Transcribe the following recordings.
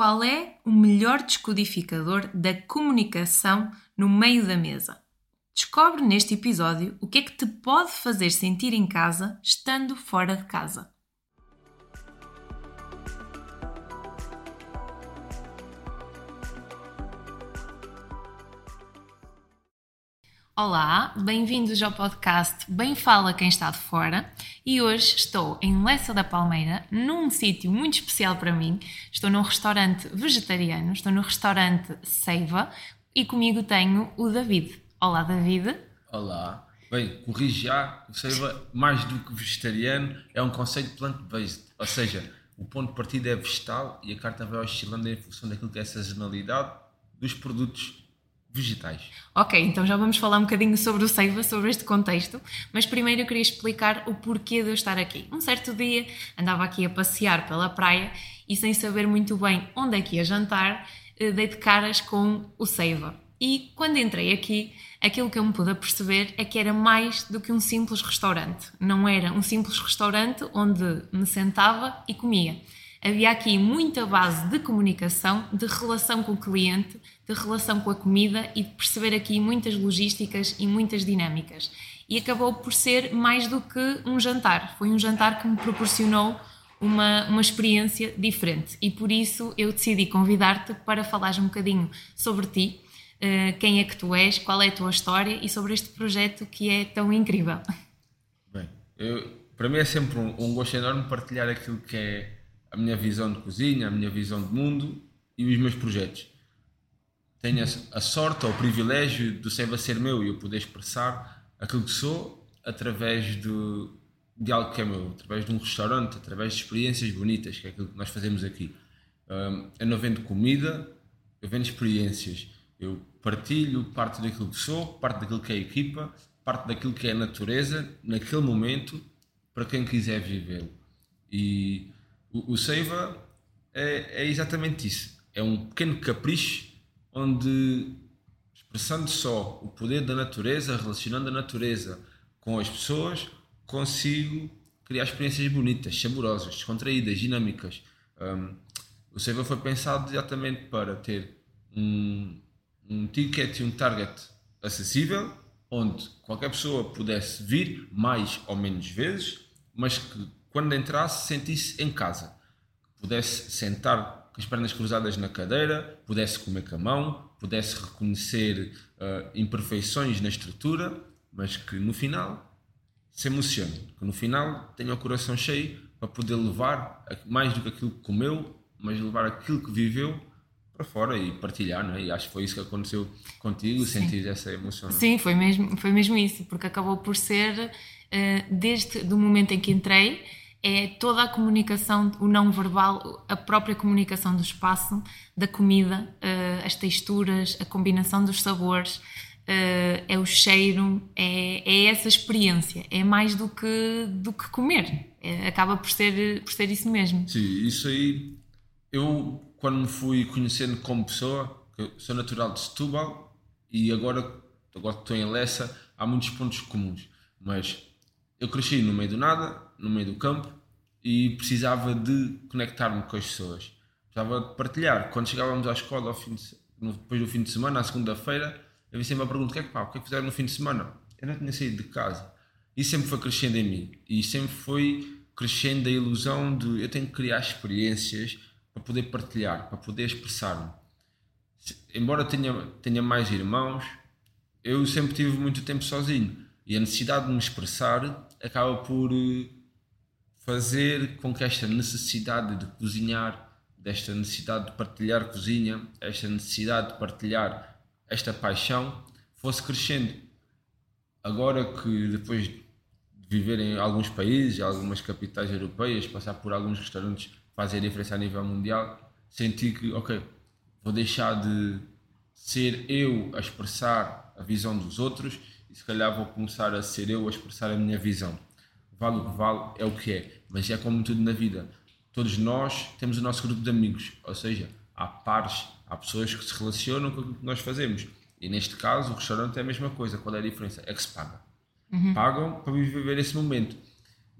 Qual é o melhor descodificador da comunicação no meio da mesa? Descobre neste episódio o que é que te pode fazer sentir em casa estando fora de casa. Olá, bem-vindos ao podcast Bem Fala Quem Está de Fora e hoje estou em Lessa da Palmeira, num sítio muito especial para mim. Estou num restaurante vegetariano, estou no restaurante Seiva e comigo tenho o David. Olá, David. Olá. Bem, corrige já, o Seiva, mais do que vegetariano, é um conceito plant-based, ou seja, o ponto de partida é vegetal e a carta vai oscilando em função daquilo que é a sazonalidade dos produtos vegetais. Ok, então já vamos falar um bocadinho sobre o Seiva, sobre este contexto, mas primeiro eu queria explicar o porquê de eu estar aqui. Um certo dia andava aqui a passear pela praia e sem saber muito bem onde é que ia jantar, eh, dei de caras com o Seiva. E quando entrei aqui, aquilo que eu me pude perceber é que era mais do que um simples restaurante. Não era um simples restaurante onde me sentava e comia havia aqui muita base de comunicação, de relação com o cliente, de relação com a comida e de perceber aqui muitas logísticas e muitas dinâmicas. E acabou por ser mais do que um jantar. Foi um jantar que me proporcionou uma, uma experiência diferente. E por isso eu decidi convidar-te para falares um bocadinho sobre ti, uh, quem é que tu és, qual é a tua história e sobre este projeto que é tão incrível. Bem, eu, para mim é sempre um, um gosto enorme partilhar aquilo que é a minha visão de cozinha, a minha visão de mundo e os meus projetos. Tenho a sorte ou o privilégio do Seiva ser meu e eu poder expressar aquilo que sou através de, de algo que é meu, através de um restaurante, através de experiências bonitas, que é aquilo que nós fazemos aqui. eu não vendo comida, eu vendo experiências. Eu partilho parte daquilo que sou, parte daquilo que é a equipa, parte daquilo que é a natureza, naquele momento, para quem quiser vivê-lo. E o, o Seiva é, é exatamente isso. É um pequeno capricho onde, expressando só o poder da natureza, relacionando a natureza com as pessoas, consigo criar experiências bonitas, saborosas, descontraídas, dinâmicas. Um, o Seiva foi pensado exatamente para ter um, um ticket e um target acessível, onde qualquer pessoa pudesse vir mais ou menos vezes, mas que quando entrasse, sentisse em casa. Pudesse sentar as pernas cruzadas na cadeira, pudesse comer com a mão, pudesse reconhecer uh, imperfeições na estrutura, mas que no final se emocione, que no final tenha o coração cheio para poder levar mais do que aquilo que comeu, mas levar aquilo que viveu para fora e partilhar, não é? E acho que foi isso que aconteceu contigo, Sim. sentir essa emoção. É? Sim, foi mesmo, foi mesmo isso, porque acabou por ser, uh, desde o momento em que entrei, é toda a comunicação, o não verbal, a própria comunicação do espaço, da comida, uh, as texturas, a combinação dos sabores, uh, é o cheiro, é, é, essa experiência, é mais do que, do que comer, é, acaba por ser, por ser isso mesmo. Sim, isso aí, eu quando me fui conhecendo como pessoa, sou natural de Setúbal e agora, agora estou em Lessa, há muitos pontos comuns, mas eu cresci no meio do nada, no meio do campo e precisava de conectar-me com as pessoas. Precisava de partilhar. Quando chegávamos à escola de, depois do fim de semana, à segunda-feira, havia sempre a pergunta: o que é que, pá, o que é que fizeram no fim de semana? Eu não tinha saído de casa. E sempre foi crescendo em mim. E sempre foi crescendo a ilusão de eu tenho que criar experiências para poder partilhar, para poder expressar-me. Embora tenha, tenha mais irmãos, eu sempre tive muito tempo sozinho. E a necessidade de me expressar acaba por eh, fazer com que esta necessidade de cozinhar, desta necessidade de partilhar cozinha, esta necessidade de partilhar esta paixão fosse crescendo. Agora que depois de viver em alguns países, algumas capitais europeias, passar por alguns restaurantes fazem a diferença a nível mundial, senti que, ok, vou deixar de ser eu a expressar a visão dos outros e se calhar vou começar a ser eu a expressar a minha visão. Vale o que vale, é o que é, mas é como tudo na vida. Todos nós temos o nosso grupo de amigos, ou seja, há pares, há pessoas que se relacionam com o que nós fazemos. E neste caso, o restaurante é a mesma coisa. Qual é a diferença? É que se paga. Uhum. Pagam para viver esse momento.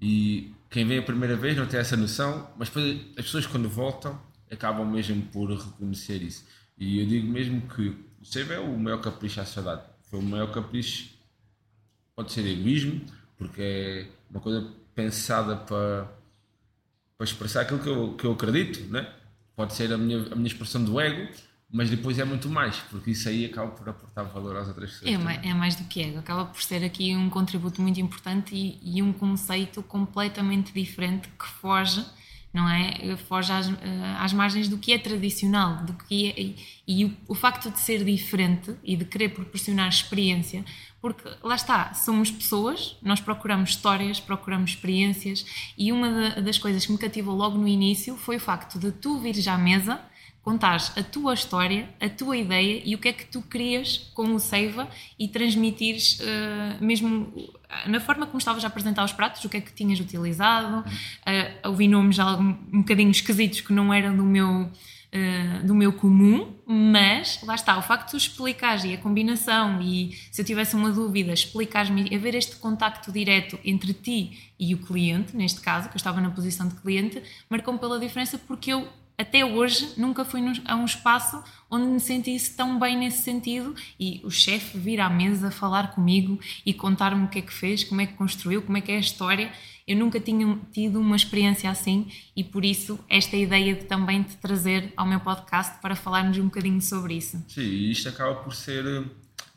E quem vem a primeira vez não tem essa noção, mas depois as pessoas quando voltam acabam mesmo por reconhecer isso. E eu digo mesmo que o Seiva é o maior capricho à sociedade. Foi o maior capricho, pode ser egoísmo, porque é uma coisa pensada para, para expressar aquilo que eu, que eu acredito, né? pode ser a minha, a minha expressão do ego, mas depois é muito mais, porque isso aí acaba por aportar valor às outras pessoas. É, mais, é mais do que ego, acaba por ser aqui um contributo muito importante e, e um conceito completamente diferente que foge não é? Foge às, eh, às margens do que é tradicional, do que é, e, e o, o, facto de ser diferente e de querer proporcionar experiência, porque lá está, somos pessoas, nós procuramos histórias, procuramos experiências, e uma das coisas que me cativou logo no início foi o facto de tu vires à mesa contares a tua história, a tua ideia e o que é que tu querias com o Seiva e transmitires uh, mesmo na forma como estavas a apresentar os pratos, o que é que tinhas utilizado. Uh, ouvi nomes um, um bocadinho esquisitos que não eram do meu. Uh, do meu comum, mas lá está, o facto de tu explicares e a combinação, e se eu tivesse uma dúvida, explicares-me, haver este contacto direto entre ti e o cliente, neste caso, que eu estava na posição de cliente, marcou-me pela diferença porque eu até hoje nunca fui a um espaço onde me sentisse tão bem nesse sentido e o chefe vir à mesa falar comigo e contar-me o que é que fez, como é que construiu, como é que é a história. Eu nunca tinha tido uma experiência assim e por isso esta ideia de também te trazer ao meu podcast para falarmos um bocadinho sobre isso. Sim, isto acaba por ser eh,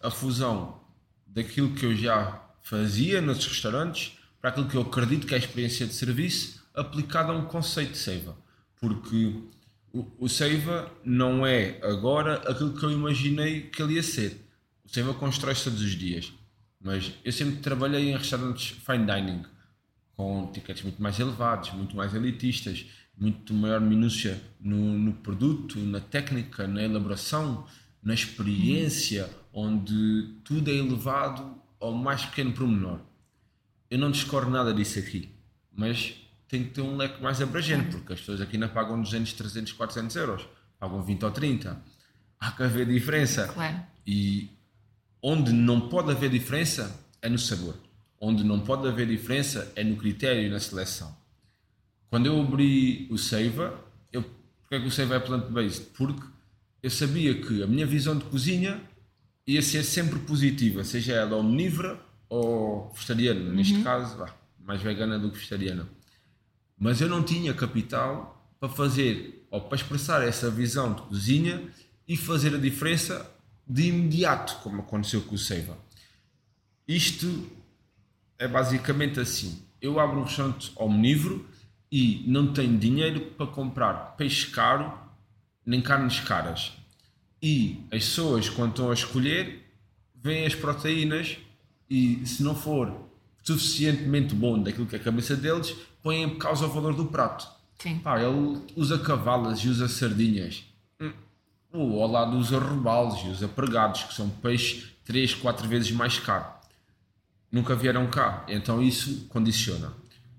a fusão daquilo que eu já fazia nos restaurantes para aquilo que eu acredito que é a experiência de serviço aplicada a um conceito de seiva. Porque o, o Seiva não é agora aquilo que eu imaginei que ele ia ser. O Seiva constrói-se todos os dias. Mas eu sempre trabalhei em restaurantes fine dining, com tickets muito mais elevados, muito mais elitistas, muito maior minúcia no, no produto, na técnica, na elaboração, na experiência, onde tudo é elevado ao mais pequeno pormenor. Eu não discordo nada disso aqui, mas tem que ter um leque mais abrangente, porque as pessoas aqui não pagam 200, 300, 400 euros, pagam 20 ou 30. Há que haver diferença. Claro. E onde não pode haver diferença é no sabor. Onde não pode haver diferença é no critério e na seleção. Quando eu abri o Seiva, eu, porque é que o Seiva é plant-based? Porque eu sabia que a minha visão de cozinha ia ser sempre positiva, seja ela omnívora ou vegetariana. Neste uhum. caso, mais vegana do que vegetariana mas eu não tinha capital para fazer ou para expressar essa visão de cozinha e fazer a diferença de imediato, como aconteceu com o Seiva. Isto é basicamente assim: eu abro um restaurante omnívoro e não tenho dinheiro para comprar peixe caro nem carnes caras. E as pessoas, quando estão a escolher, veem as proteínas e se não for suficientemente bom daquilo que é a cabeça deles, põem em causa o valor do prato. Sim. Pá, ele usa cavalas e usa sardinhas. Hum. O ao lado usa robalos e usa pregados, que são peixes 3, 4 vezes mais caro. Nunca vieram cá, então isso condiciona.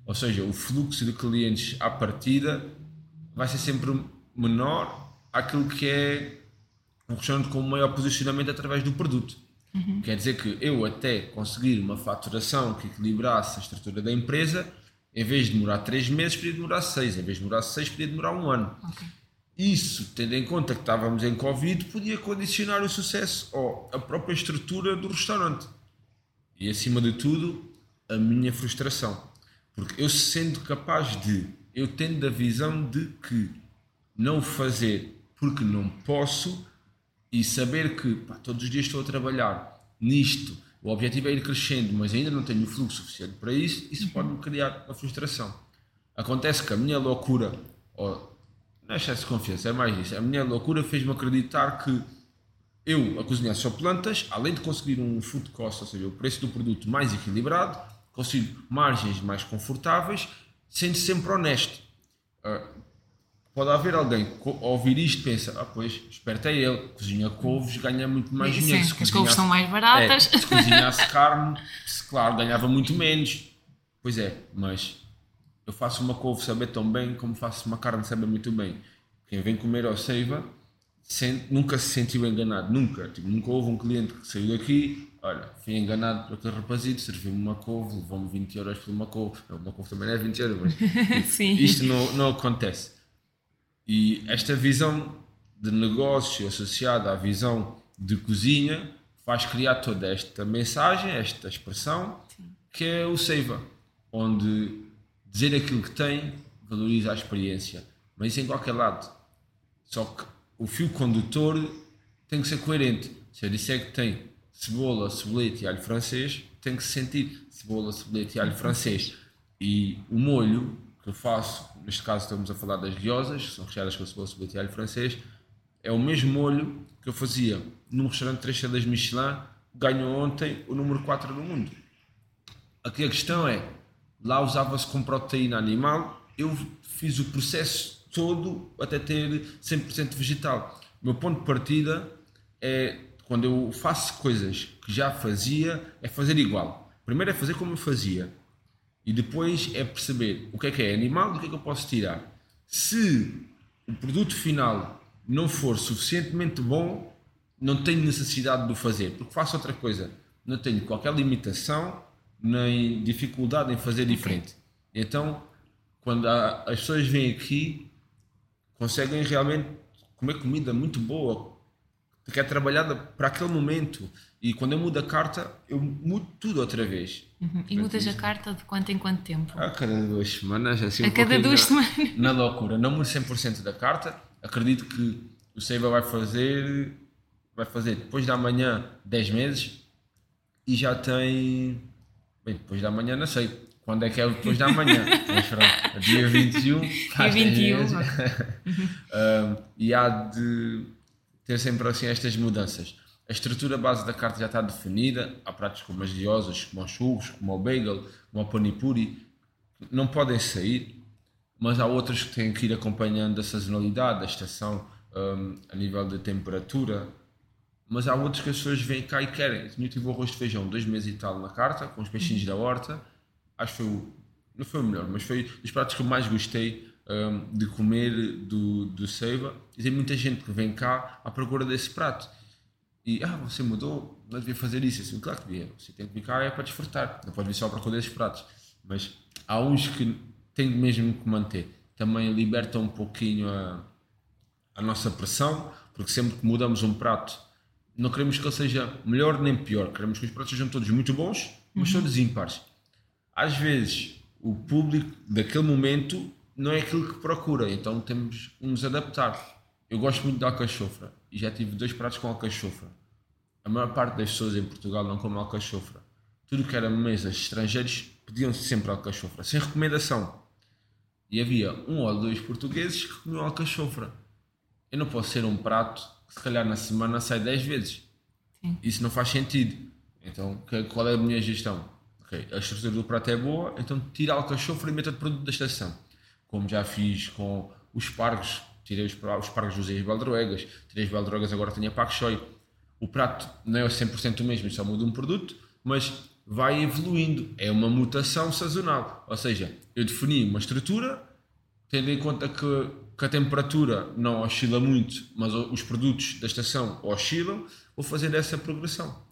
Ou seja, o fluxo de clientes à partida vai ser sempre menor àquilo que é um restaurante com maior posicionamento através do produto. Uhum. Quer dizer que eu até conseguir uma faturação que equilibrasse a estrutura da empresa, em vez de demorar 3 meses, podia demorar 6. Em vez de demorar 6, podia demorar um ano. Okay. Isso, tendo em conta que estávamos em Covid, podia condicionar o sucesso ou a própria estrutura do restaurante. E acima de tudo, a minha frustração. Porque eu sendo capaz de, eu tendo a visão de que não fazer porque não posso e saber que pá, todos os dias estou a trabalhar nisto o objetivo é ir crescendo, mas ainda não tenho o fluxo suficiente para isso, isso pode-me criar uma frustração. Acontece que a minha loucura, ou não é excesso de confiança, é mais isso, a minha loucura fez-me acreditar que eu, a cozinhar só plantas, além de conseguir um food cost, ou seja, o preço do produto mais equilibrado, consigo margens mais confortáveis, sendo sempre honesto. Uh, Pode haver alguém que ouvir isto pensa, ah pois, esperta é ele, cozinha couves, ganha muito mais dinheiro. Sim, as couves são mais baratas. É, se cozinhasse carne, claro, ganhava muito menos. Pois é, mas eu faço uma couve saber tão bem como faço uma carne saber muito bem. Quem vem comer ao Seiva nunca se sentiu enganado, nunca. Tipo, nunca houve um cliente que saiu daqui, olha, fui enganado por aquele rapazito, serviu-me uma couve, levou-me 20 euros por uma couve. Uma couve também não é 20 euros, mas Sim. isto não, não acontece. E esta visão de negócio associada à visão de cozinha faz criar toda esta mensagem, esta expressão, Sim. que é o Seiva, onde dizer aquilo que tem valoriza a experiência, mas isso em qualquer lado. Só que o fio condutor tem que ser coerente. Se eu disser que tem cebola, cebolete e alho francês, tem que se sentir cebola, cebolete e alho francês. E o molho que eu faço, neste caso estamos a falar das guiosas, que são recheadas com cebola, cebolete e alho francês, é o mesmo molho que eu fazia num restaurante 3 estrelas Michelin, ganhou ontem o número 4 do mundo. Aqui a questão é, lá usava-se com proteína animal, eu fiz o processo todo até ter 100% vegetal. O meu ponto de partida é, quando eu faço coisas que já fazia, é fazer igual. Primeiro é fazer como eu fazia. E depois é perceber o que é que é animal e o que é que eu posso tirar. Se o produto final não for suficientemente bom, não tenho necessidade de o fazer, porque faço outra coisa. Não tenho qualquer limitação nem dificuldade em fazer diferente. Então, quando há, as pessoas vêm aqui, conseguem realmente comer comida muito boa, que é trabalhada para aquele momento. E quando eu mudo a carta, eu mudo tudo outra vez. Uhum. E mudas a carta de quanto em quanto tempo? A cada duas semanas. Assim, a um cada duas na, semanas? Na loucura. Não mudo 100% da carta, acredito que o Seiva vai fazer vai fazer depois da manhã 10 meses e já tem bem, depois da manhã não sei quando é que é depois da manhã mas pronto, dia 21 dia 21 um, e há de ter sempre assim estas mudanças a estrutura base da carta já está definida há pratos como as guiosas, como os churros como o bagel, como o panipuri não podem sair mas há outros que têm que ir acompanhando a sazonalidade, a estação, um, a nível de temperatura. Mas há outros que as pessoas vêm cá e querem. Eu tive o arroz de feijão dois meses e tal na carta, com os peixinhos da horta. Acho que foi o, não foi o melhor, mas foi dos pratos que eu mais gostei um, de comer do, do Seiva. E tem muita gente que vem cá à procura desse prato. E, ah, você mudou, não devia fazer isso. Assim, claro que devia. Você tem que vir cá é para desfrutar. Não pode vir só à procura desses pratos. Mas há uns que tem mesmo que manter. Também liberta um pouquinho a, a nossa pressão, porque sempre que mudamos um prato, não queremos que ele seja melhor nem pior, queremos que os pratos sejam todos muito bons, mas uhum. todos ímpares. Às vezes, o público daquele momento não é aquilo que procura, então temos que nos adaptar. Eu gosto muito da alcachofra e já tive dois pratos com alcachofra. A maior parte das pessoas em Portugal não come alcachofra. Tudo que era mesas estrangeiros pediam -se sempre alcachofra, sem recomendação. E havia um ou dois portugueses que comiam alcachofra. Eu não posso ser um prato que se calhar na semana sai 10 vezes. Sim. Isso não faz sentido. Então, qual é a minha gestão? Okay, a estrutura do prato é boa, então tira a alcachofra e meta de produto da estação. Como já fiz com os pargos, tirei os, os pargos dos beldroegas, tirei as beldroegas, agora tenho a pak choi. O prato não é 100% o mesmo, só muda um produto, mas vai evoluindo. É uma mutação sazonal. Ou seja, eu defini uma estrutura, tendo em conta que, que a temperatura não oscila muito, mas os produtos da estação oscilam, vou fazer essa progressão.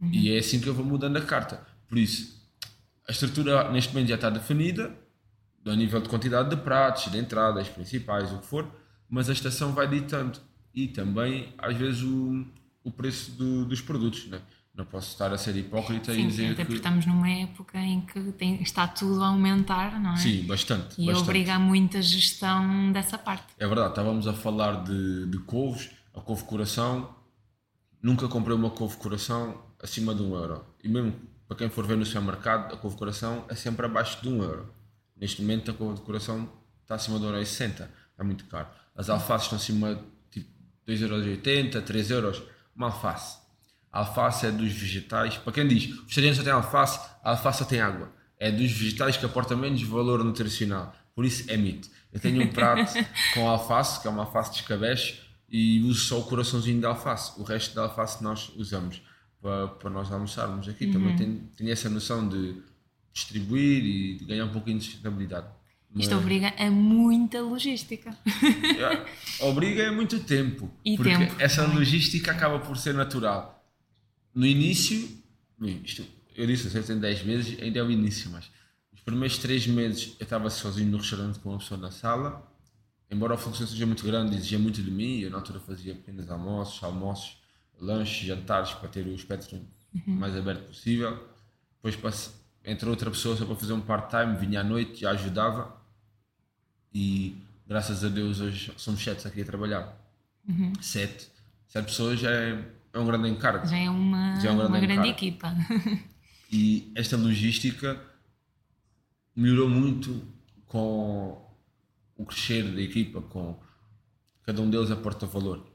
Uhum. E é assim que eu vou mudando a carta. Por isso, a estrutura neste momento já está definida, a nível de quantidade de pratos, de entradas principais, o que for, mas a estação vai ditando. E também, às vezes, o, o preço do, dos produtos. Né? Não posso estar a ser hipócrita sim, e dizer até porque estamos numa época em que tem, está tudo a aumentar, não é? Sim, bastante. E bastante. obriga a muita gestão dessa parte. É verdade, estávamos a falar de, de couves, a couve coração. Nunca comprei uma couve coração acima de um euro. E mesmo para quem for ver no supermercado, a couve coração é sempre abaixo de um euro. Neste momento a couve de coração está acima de 1,60€. É muito caro. As alfaces estão acima de tipo 2,80€, 3€. Euros. Uma alface a alface é dos vegetais. Para quem diz, o vegetariano só tem alface, a alface só tem água. É dos vegetais que aporta menos valor nutricional. Por isso é mito. Eu tenho um prato com alface, que é uma alface de escabeche, e uso só o coraçãozinho de alface. O resto da alface nós usamos para, para nós almoçarmos aqui. Uhum. Também tenho, tenho essa noção de distribuir e de ganhar um pouquinho de sustentabilidade. Isto obriga a muita logística. obriga a muito tempo. E porque tempo. essa logística acaba por ser natural no início, isto, eu disse, eu tenho 10 meses, ainda é o início, mas os primeiros 3 meses eu estava sozinho no restaurante com uma pessoa na sala, embora o fluxo seja muito grande, exigia muito de mim, eu na altura fazia pequenos almoços, almoços, lanches, jantares, para ter o espectro uhum. mais aberto possível. Depois entrou outra pessoa só para fazer um part-time, vinha à noite, já ajudava. E graças a Deus hoje somos sete aqui a trabalhar. Uhum. Sete. Sete pessoas já é, é um grande encargo. Já é uma, já é um grande, uma grande equipa. e esta logística melhorou muito com o crescer da equipa, com cada um deles aporta valor.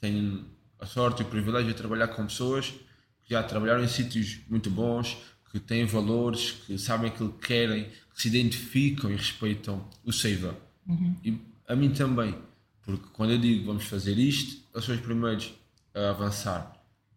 Tenho a sorte e o privilégio de trabalhar com pessoas que já trabalharam em sítios muito bons, que têm valores, que sabem aquilo que querem, que se identificam e respeitam o Seiva. Uhum. E a mim também, porque quando eu digo vamos fazer isto, eles são os primeiros a avançar.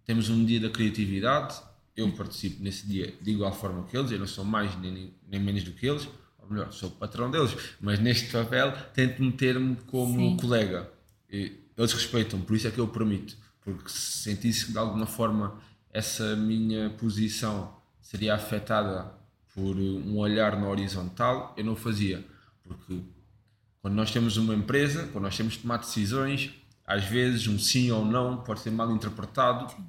Temos um dia da criatividade, eu participo nesse dia de igual forma que eles, eu não sou mais nem, nem menos do que eles, ou melhor, sou o patrão deles, mas neste papel tento meter-me como Sim. colega. E eles respeitam, por isso é que eu permito, porque se sentisse de alguma forma essa minha posição seria afetada por um olhar na horizontal, eu não fazia, porque quando nós temos uma empresa, quando nós temos de tomar decisões, às vezes um sim ou não pode ser mal interpretado sim.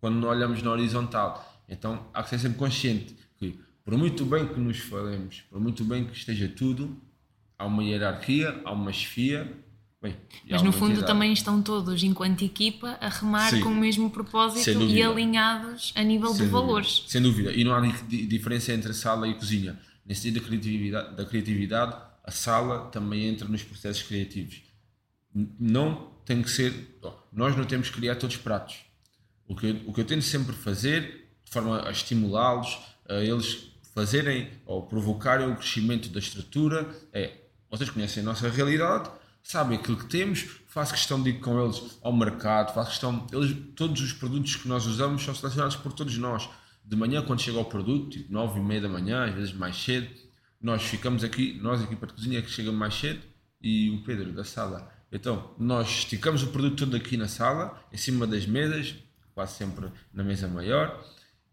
quando não olhamos na horizontal. Então há que ser sempre consciente que por muito bem que nos falemos, por muito bem que esteja tudo, há uma hierarquia, há uma chefia. Bem, Mas no fundo entidade. também estão todos, enquanto equipa, a remar Sim. com o mesmo propósito e alinhados a nível Sem de valores. Sem dúvida. E não há diferença entre sala e cozinha. Nesse sentido da criatividade, da criatividade, a sala também entra nos processos criativos. Não tem que ser. Nós não temos que criar todos os pratos. O que, eu, o que eu tento sempre fazer, de forma a estimulá-los, a eles fazerem ou provocarem o crescimento da estrutura é vocês conhecem a nossa realidade, sabem aquilo que temos, faço questão de ir com eles ao mercado, faço questão. Eles, todos os produtos que nós usamos são selecionados por todos nós. De manhã, quando chega o produto, tipo 9 e meia da manhã, às vezes mais cedo, nós ficamos aqui, nós, a equipa de cozinha, que chega mais cedo, e o Pedro da sala. Então, nós esticamos o produto todo aqui na sala, em cima das mesas, quase sempre na mesa maior,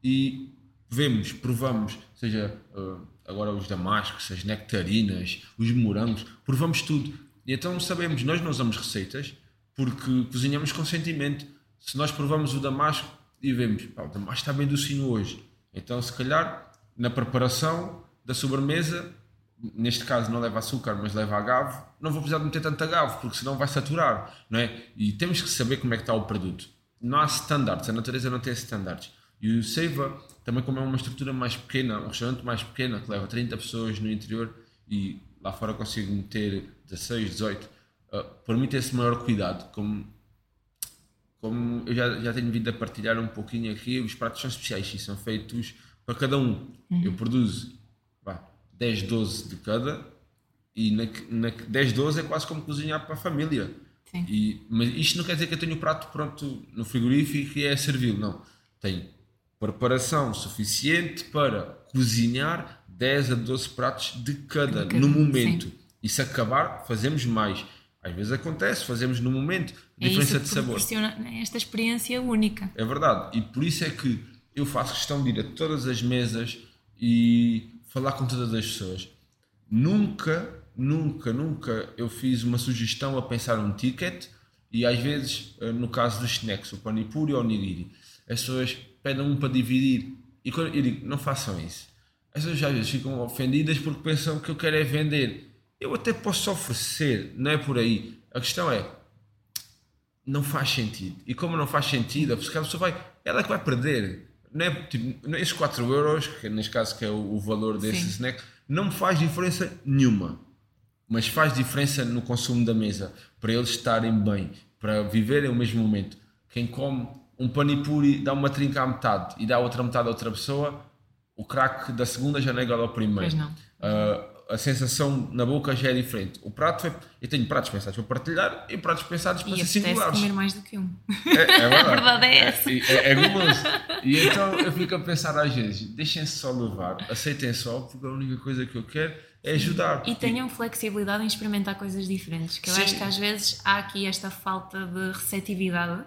e vemos, provamos, seja uh, agora os damascos, as nectarinas, os morangos, provamos tudo. E então sabemos, nós não usamos receitas porque cozinhamos com sentimento. Se nós provamos o damasco e vemos, pá, o damasco está bem docinho hoje, então se calhar na preparação da sobremesa, neste caso não leva açúcar, mas leva agave, não vou precisar de meter tanto agave, porque senão vai saturar, não é? E temos que saber como é que está o produto. Não há standards, a natureza não tem standards. E o Seiva, também como é uma estrutura mais pequena, um restaurante mais pequeno, que leva 30 pessoas no interior e lá fora consigo meter 16, 18, uh, permite esse maior cuidado. Como, como eu já, já tenho vindo a partilhar um pouquinho aqui, os pratos são especiais e são feitos para cada um. Uhum. Eu produzo vá, 10, 12 de cada e na, na 10, 12 é quase como cozinhar para a família. E, mas isto não quer dizer que eu tenho o prato pronto no frigorífico e é servil, não. Tenho preparação suficiente para cozinhar 10 a 12 pratos de cada, de cada no momento. Sim. E se acabar, fazemos mais. Às vezes acontece, fazemos no momento, é diferença de sabor. Esta experiência única. É verdade. E por isso é que eu faço questão de ir a todas as mesas e falar com todas as pessoas. Nunca, nunca, nunca eu fiz uma sugestão a pensar um ticket e às vezes, eh, no caso dos snacks, o panipuri ou o nigiri, as pessoas pedem um para dividir. E eu digo, não façam isso. As pessoas às vezes ficam ofendidas porque pensam que eu quero é vender. Eu até posso oferecer, não é por aí. A questão é, não faz sentido. E como não faz sentido, a pessoa vai, ela é que vai perder. Não é, tipo, esses 4 euros, que neste caso que é o, o valor desse Sim. snack, não faz diferença nenhuma. Mas faz diferença no consumo da mesa, para eles estarem bem, para viverem o mesmo momento. Quem come um panipuri dá uma trinca à metade e dá outra metade a outra pessoa, o crack da segunda já não é igual ao primeiro. Pois não. Uh, a sensação na boca já é diferente. O prato foi. Eu tenho pratos pensados para partilhar e pratos pensados para e ser singulares. comer mais do que um. É, é verdade. a verdade é essa. É, é, é gostoso. E então eu fico a pensar às vezes: deixem-se só levar, aceitem só, porque a única coisa que eu quero é ajudar. E tenham flexibilidade em experimentar coisas diferentes. Que eu Sim. acho que às vezes há aqui esta falta de receptividade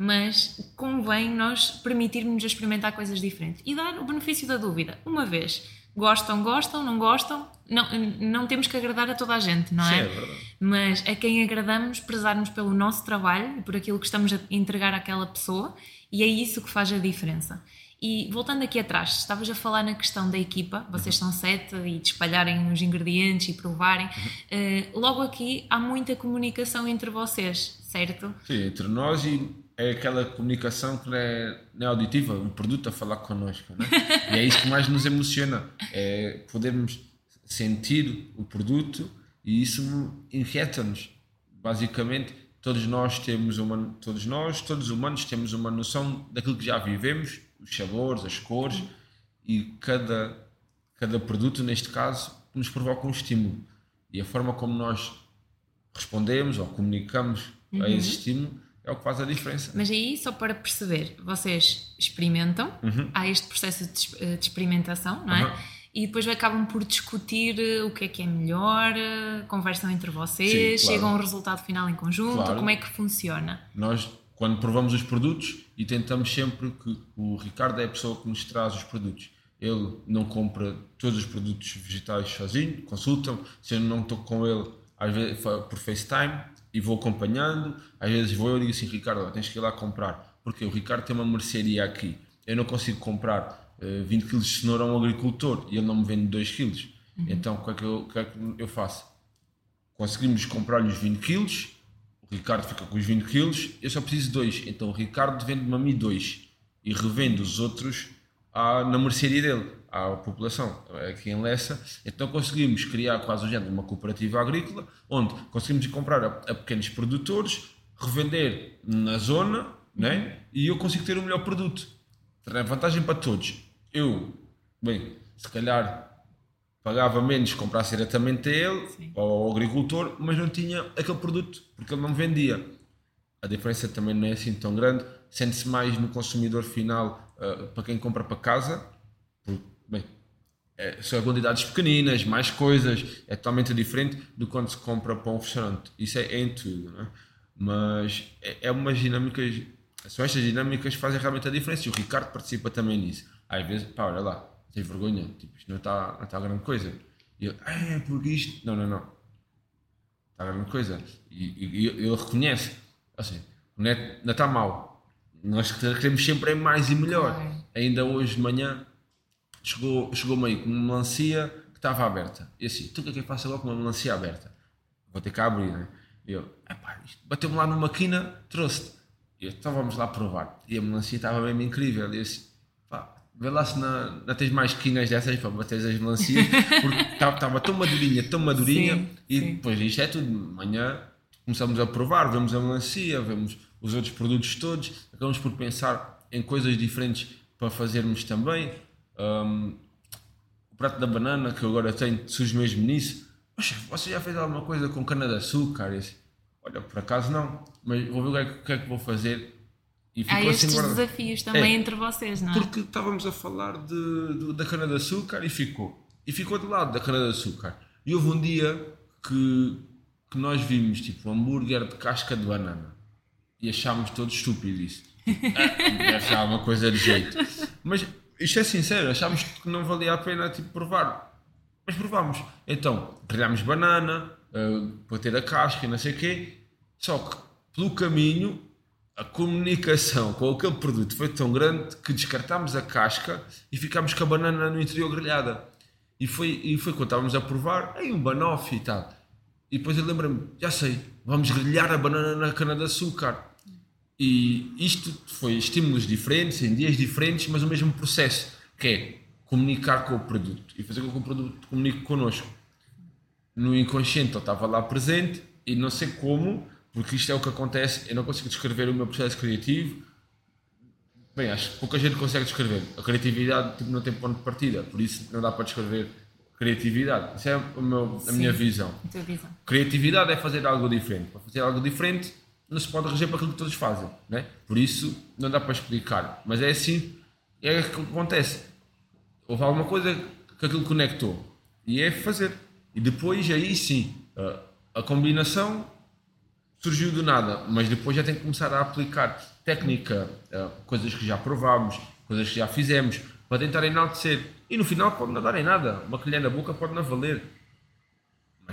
mas convém nós permitirmos experimentar coisas diferentes e dar o benefício da dúvida. Uma vez, Gostam, gostam, não gostam. Não, não temos que agradar a toda a gente, não Sim, é? é verdade. Mas a quem agradamos, prezarmos pelo nosso trabalho e por aquilo que estamos a entregar àquela pessoa, e é isso que faz a diferença. E voltando aqui atrás, estavas a falar na questão da equipa, vocês são sete e de espalharem os ingredientes e provarem. Eh, logo aqui há muita comunicação entre vocês, certo? Sim, entre nós e é aquela comunicação que não é, não é auditiva, o produto a falar connosco. Né? e é isso que mais nos emociona, é podermos sentir o produto e isso inquieta-nos. Basicamente, todos nós temos uma, todos nós, todos os humanos temos uma noção daquilo que já vivemos, os sabores, as cores e cada cada produto neste caso nos provoca um estímulo e a forma como nós respondemos ou comunicamos a esse estímulo é o que faz a diferença. Mas aí, só para perceber, vocês experimentam, há este processo de, de experimentação, não é? Uhum. E depois acabam por discutir eh, o que é que é melhor, eh, conversam entre vocês, Sim, claro. chegam a um resultado final em conjunto, Claro. como é que funciona? Nós, quando provamos os produtos, e tentamos sempre que o Ricardo é a pessoa que nos traz os produtos. Ele não compra todos os produtos vegetais sozinho, consultam. Se eu não estou com ele, às vezes por FaceTime, e vou acompanhando. Às vezes vou eu e digo assim: Ricardo, ó, tens que ir lá comprar. Porque o Ricardo tem uma mercearia aqui. Eu não consigo comprar eh, 20 kg de cenoura a um agricultor e ele não me vende 2 kg. Então, o que, é que eu, o que é que eu faço? conseguimos comprar-lhe os 20 quilos, o Ricardo fica com os 20 quilos, eu só preciso de dois. Então o Ricardo vende-me a mim dois e revende os outros à, na mercearia dele, à população, aqui em Lessa. Então conseguimos criar quase o género de uma cooperativa agrícola, onde conseguimos comprar a, a pequenos produtores, revender na zona, né? e eu consigo ter o melhor produto. É vantagem para todos. Eu, bem, se calhar pagava menos, comprasse diretamente a ele, Sim. ou ao agricultor, mas não tinha aquele produto, porque ele não vendia. A diferença também não é assim tão grande, sente-se mais no consumidor final, ah, para quem compra para casa, porque, bem, é, são quantidades pequeninas, mais coisas, é totalmente diferente do quando se compra para um restaurante. Isso é, é em tudo, não é? Mas é, é umas dinâmicas, são estas dinâmicas que fazem realmente a diferença e o Ricardo participa também nisso. Às vezes, pá, olha lá, tem vergonha, tipo, isto não está não está grande coisa. E eu, é, porque isto. Não, não, não. Está grande coisa. E, ele reconhece, assim, não está mal. Nós queremos sempre é mais e melhor. Ainda hoje de manhã chegou, chegou meio com uma melancia que estava aberta. E assim, tu o que é que eu faço agora com uma melancia aberta? Vou ter que abrir, né? E eu, bateu-me lá numa quina, trouxe-te. E eu, então vamos lá provar. E a melancia estava mesmo incrível. E eu assim, pá, vê lá se não, não tens mais quinas dessas para bater as melancias, porque estava estava tão madurinha, tão madurinha. Sim, e sim. depois isto é tudo. De manhã começamos a provar, vemos a melancia, vemos os outros produtos todos, acabamos por pensar em coisas diferentes para fazermos também. Hum, o prato da banana que eu agora tenho surge mesmo nisso. Poxa, você já fez alguma coisa com cana de açúcar? Eu disse, Olha, por acaso não, mas vou ver o que é que, é vou fazer. E Há ficou assim estes guardado. desafios também É. entre vocês, não é? Porque estávamos a falar de, do- da cana de açúcar e ficou. E ficou de lado da cana de açúcar. E houve um dia que, que nós vimos tipo um hambúrguer de casca de banana. E achámos todos estúpido isso. Ah, Deve ser alguma coisa de jeito. Mas isto é sincero, achámos que não valia a pena tipo, provar. Mas provámos. Então, grelhámos banana, ah, para ter a casca e não sei o quê. Só que, pelo caminho, a comunicação com aquele produto foi tão grande que descartámos a casca e ficámos com a banana no interior grelhada. E foi, e foi quando estávamos a provar, aí um banoffee e tal. E depois eu lembro-me, já sei, vamos grelhar a banana na cana de açúcar. E isto foi estímulos diferentes, em dias diferentes, mas o mesmo processo, que é comunicar com o produto e fazer com que o produto comunique connosco. No inconsciente ele estava lá presente e não sei como, porque isto é o que acontece, eu não consigo descrever o meu processo criativo. Bem, acho que pouca gente consegue descrever. A criatividade tipo, não tem ponto de partida, por isso não dá para descrever criatividade. Isso é o meu- a minha visão. A visão. Criatividade é fazer algo diferente. Para fazer algo diferente, não se pode reger para aquilo que todos fazem. Né? Por isso, não dá para explicar. Mas é assim, é o que acontece. Houve alguma coisa que aquilo conectou. E é fazer. E depois, aí sim, a, a combinação surgiu do nada. Mas depois já tem que começar a aplicar técnica, eh, coisas que já provámos, coisas que já fizemos. para tentar enaltecer. E no final pode não dar em nada. Uma colher na boca pode não valer.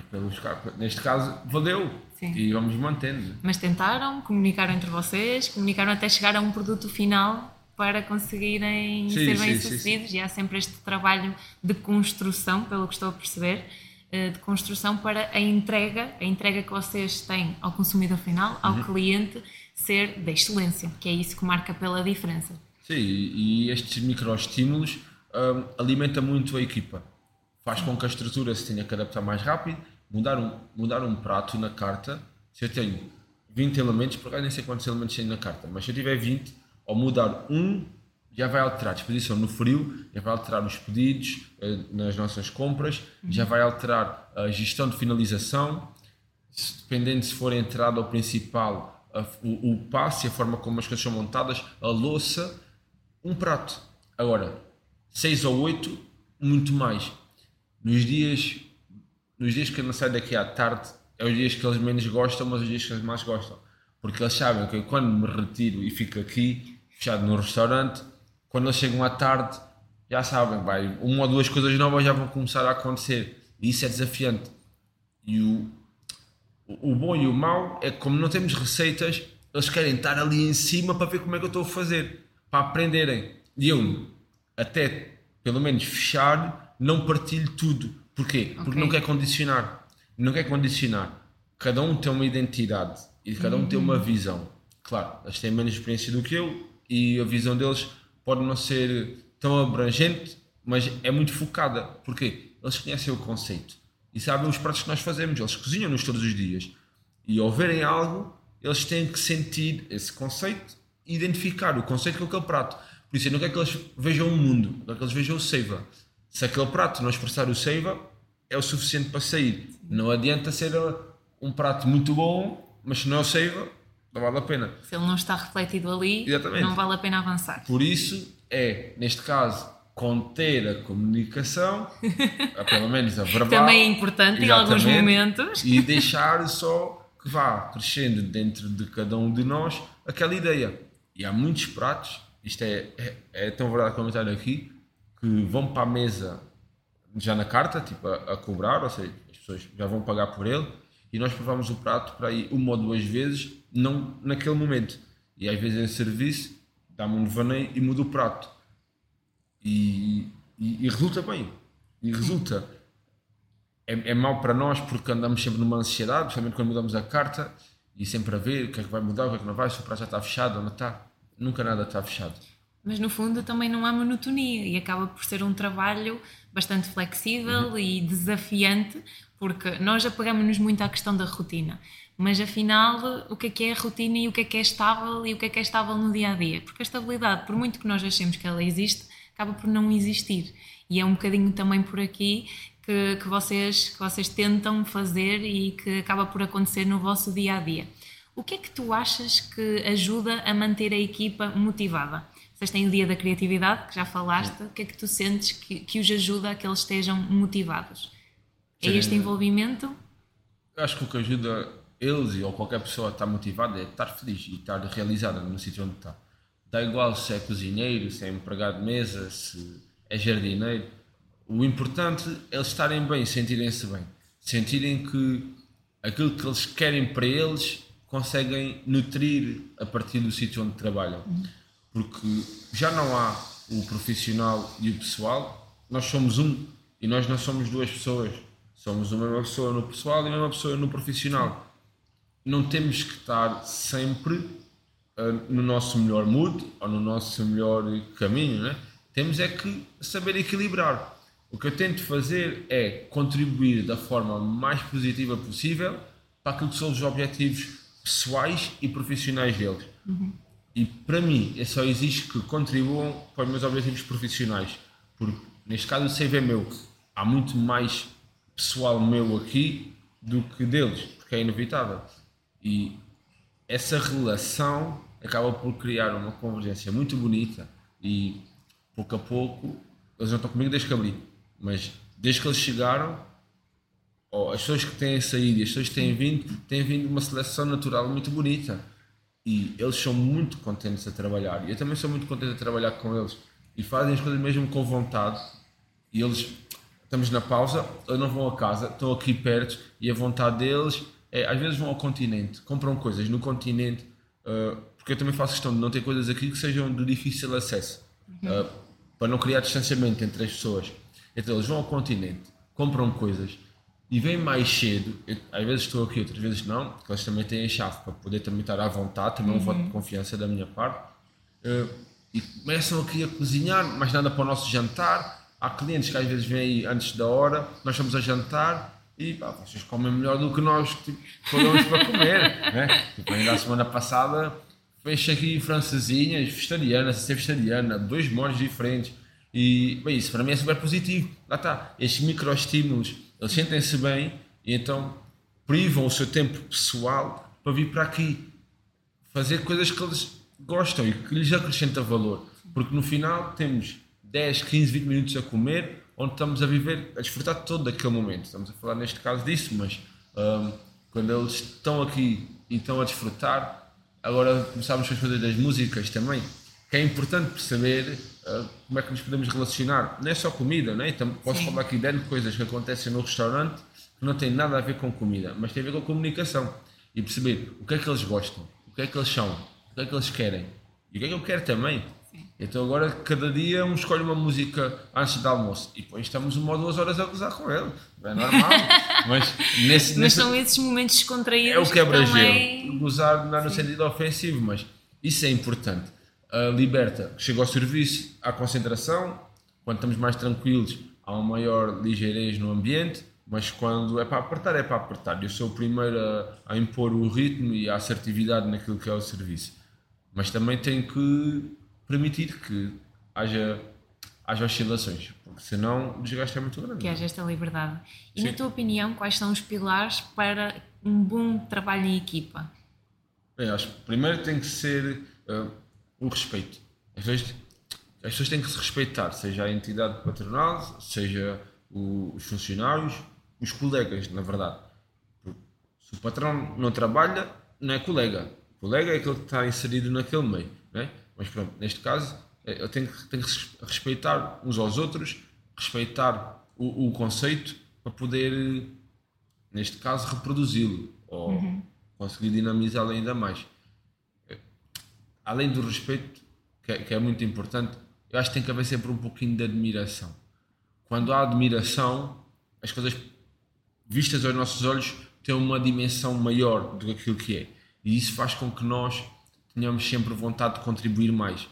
Pelos, neste caso, valeu. Sim. E vamos mantendo. Mas tentaram, comunicaram entre vocês, comunicaram até chegar a um produto final para conseguirem sim, ser bem-sucedidos. E há sempre este trabalho de construção, pelo que estou a perceber, eh, de construção para a entrega, a entrega que vocês têm ao consumidor final, ao uhum. cliente, ser da excelência, que é isso que marca pela diferença. Sim, e estes microestímulos um, alimenta muito a equipa. Faz com que a estrutura se tenha que adaptar mais rápido, mudar um, mudar um prato na carta. Se eu tenho 20 elementos, por acaso nem sei quantos elementos tenho na carta, mas se eu tiver 20, ao mudar um, já vai alterar a disposição no frio, já vai alterar os pedidos eh, nas nossas compras, já vai alterar a gestão de finalização, dependendo se for a entrada ou principal, a, o, o passe, a forma como as coisas são montadas, a louça, um prato. Agora, seis ou oito, muito mais. Nos dias, nos dias que eu não saio daqui à tarde, é os dias que eles menos gostam, mas os dias que eles mais gostam. Porque eles sabem que quando me retiro e fico aqui, fechado no restaurante, quando eles chegam à tarde, já sabem, vai, uma ou duas coisas novas já vão começar a acontecer. E isso é desafiante. E o, o bom e o mau é que, como não temos receitas, eles querem estar ali em cima para ver como é que eu estou a fazer, para aprenderem. E eu, até pelo menos fechar, não partilho tudo. Porquê? Porque okay. não quer condicionar. Não quer condicionar. Cada um tem uma identidade e cada um uhum. tem uma uhum. visão. Claro, eles têm menos experiência do que eu e a visão deles pode não ser tão abrangente, mas é muito focada. Porquê? Eles conhecem o conceito e sabem os pratos que nós fazemos. Eles cozinham-nos todos os dias. E ao verem algo, eles têm que sentir esse conceito e identificar o conceito com aquele prato. Por isso, eu não quero que eles vejam o mundo, eu quero que eles vejam o Seiva. Se aquele prato não expressar o Seiva, é o suficiente para sair. Não adianta ser um prato muito bom, mas se não é o Seiva, não vale a pena. Se ele não está refletido ali, Exatamente. não vale a pena avançar. Por isso, é, neste caso, conter a comunicação, pelo menos a verbal. Também é importante em alguns momentos. E deixar só que vá crescendo dentro de cada um de nós aquela ideia. E há muitos pratos isto é, é, é tão verdade comentar aqui, que vão para a mesa já na carta, tipo a, a, cobrar, ou seja, as pessoas já vão pagar por ele, e nós provamos o prato para ir uma ou duas vezes, não naquele momento. E às vezes em serviço, dá-me um devaneio e muda o prato. E, e, e, resulta bem. E resulta. É, é mau para nós porque andamos sempre numa ansiedade, principalmente quando mudamos a carta, e sempre a ver o que é que vai mudar, o que é que não vai, se o prato já está fechado ou não está nunca nada está fechado. Mas no fundo também não há monotonia e acaba por ser um trabalho bastante flexível uhum. e desafiante, porque nós apegamos-nos muito à questão da rotina. Mas afinal, o que é que é a rotina e o que é que é estável e o que é que é estável no dia a dia? Porque a estabilidade, por muito que nós achemos que ela existe, acaba por não existir. E é um bocadinho também por aqui que, que, vocês, que vocês tentam fazer e que acaba por acontecer no vosso dia a dia. O que é que tu achas que ajuda a manter a equipa motivada? Vocês têm o dia da criatividade, que já falaste, o que é que tu sentes que, que os ajuda a que eles estejam motivados? É este envolvimento? Eu acho que o que ajuda eles ou qualquer pessoa a estar motivada é estar feliz e estar realizada no sítio onde está. Dá igual se é cozinheiro, se é empregado de mesa, se é jardineiro. O importante é eles estarem bem, sentirem-se bem. Sentirem que aquilo que eles querem para eles conseguem nutrir a partir do sítio onde trabalham. Porque já não há o profissional e o pessoal, nós somos um e nós não somos duas pessoas. Somos uma mesma pessoa no pessoal e uma mesma pessoa no profissional. Não temos que estar sempre uh, no nosso melhor mood ou no nosso melhor caminho, né? Temos é que saber equilibrar. O que eu tento fazer é contribuir da forma mais positiva possível para aquilo que são os objetivos pessoais e profissionais deles. Uhum. E para mim, é só existe que contribuam para os meus objetivos profissionais. Porque neste caso o save é meu. Há muito mais pessoal meu aqui do que deles, porque é inevitável. E essa relação acaba por criar uma convergência muito bonita e pouco a pouco eles não estão comigo desde que abri, mas desde que eles chegaram oh, as pessoas que têm saído e as pessoas que têm vindo, têm vindo uma seleção natural muito bonita. E eles são muito contentes a trabalhar. E eu também sou muito contente a trabalhar com eles. e fazem as coisas mesmo com vontade. E eles, estamos na pausa, eles não vão a casa, estão aqui perto e a vontade deles é, às vezes vão ao continente, compram coisas no continente, uh, porque eu também faço questão de não ter coisas aqui que sejam de difícil acesso, uh, para não criar distanciamento entre as pessoas. Então eles vão ao continente, compram coisas e vêm mais cedo. Eu, às vezes estou aqui, outras vezes não, porque eles também têm a chave para poder também estar à vontade, também uhum. um voto de confiança da minha parte. Uh, e começam aqui a cozinhar, mais nada para o nosso jantar. Há clientes que às vezes vêm antes da hora, nós estamos a jantar e pá, vocês comem melhor do que nós tipo, fomos para comer. né? tipo, ainda a semana passada fez aqui francesinhas, vegetariana, sem ser vegetariana, dois molhos diferentes. E bem, isso para mim é super positivo. Lá está, estes microestímulos, eles sentem-se bem e então privam o seu tempo pessoal para vir para aqui fazer coisas que eles gostam e que lhes acrescenta valor. Porque no final temos 10, 15, 20 minutos a comer, onde estamos a viver, a desfrutar todo daquele momento. Estamos a falar neste caso disso, mas um, quando eles estão aqui e estão a desfrutar, agora começámos a fazer das músicas também, que é importante perceber como é que nos podemos relacionar. Não é só comida, não é? Então, posso Sim. falar aqui de coisas que acontecem no restaurante que não têm nada a ver com comida, mas tem a ver com comunicação e perceber o que é que eles gostam, o que é que eles são, o que é que eles querem e o que é que eu quero também. Então agora cada dia um escolhe uma música antes do almoço e depois estamos uma ou duas horas a gozar com ele. É normal. Mas, nesse, mas nesse, são esses momentos descontraídos. É o quebra-gelo. Também... Gozar não é no sentido ofensivo, mas isso é importante. A liberta, chega ao serviço, à concentração, quando estamos mais tranquilos, há uma maior ligeirez no ambiente, mas quando é para apertar, é para apertar. Eu sou o primeiro a, a impor o ritmo e a assertividade naquilo que é o serviço. Mas também tenho que permitir que haja, haja oscilações, porque senão o desgaste é muito grande. Que haja esta liberdade. E Sim. na tua opinião, quais são os pilares para um bom trabalho em equipa? Bem, acho que primeiro tem que ser uh, o respeito. As pessoas, as pessoas têm que se respeitar, seja a entidade patronal, seja o, os funcionários, os colegas, na verdade. Se o patrão não trabalha, não é colega. O colega é aquele que está inserido naquele meio. Não é? Mas pronto, neste caso, eh, eu tenho, tenho que respeitar uns aos outros, respeitar o, o conceito para poder, neste caso, reproduzi-lo ou uhum. conseguir dinamizá-lo ainda mais. Além do respeito, que é, que é muito importante, eu acho que tem que haver sempre um pouquinho de admiração. Quando há admiração, as coisas vistas aos nossos olhos têm uma dimensão maior do que aquilo que é. E isso faz com que nós tenhamos sempre vontade de contribuir mais.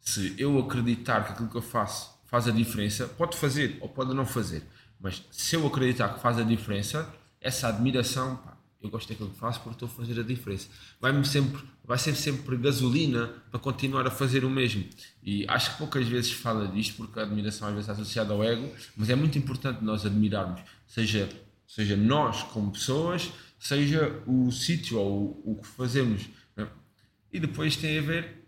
Se eu acreditar que aquilo que eu faço faz a diferença, pode fazer ou pode não fazer, mas se eu acreditar que faz a diferença, essa admiração, pá, eu gosto daquilo que faço porque estou a fazer a diferença. Vai-me sempre, vai ser sempre gasolina para continuar a fazer o mesmo. E acho que poucas vezes fala disto porque a admiração às vezes é associada ao ego, mas é muito importante nós admirarmos, seja, seja nós como pessoas, seja o sítio ou o, o que fazemos e depois tem a ver,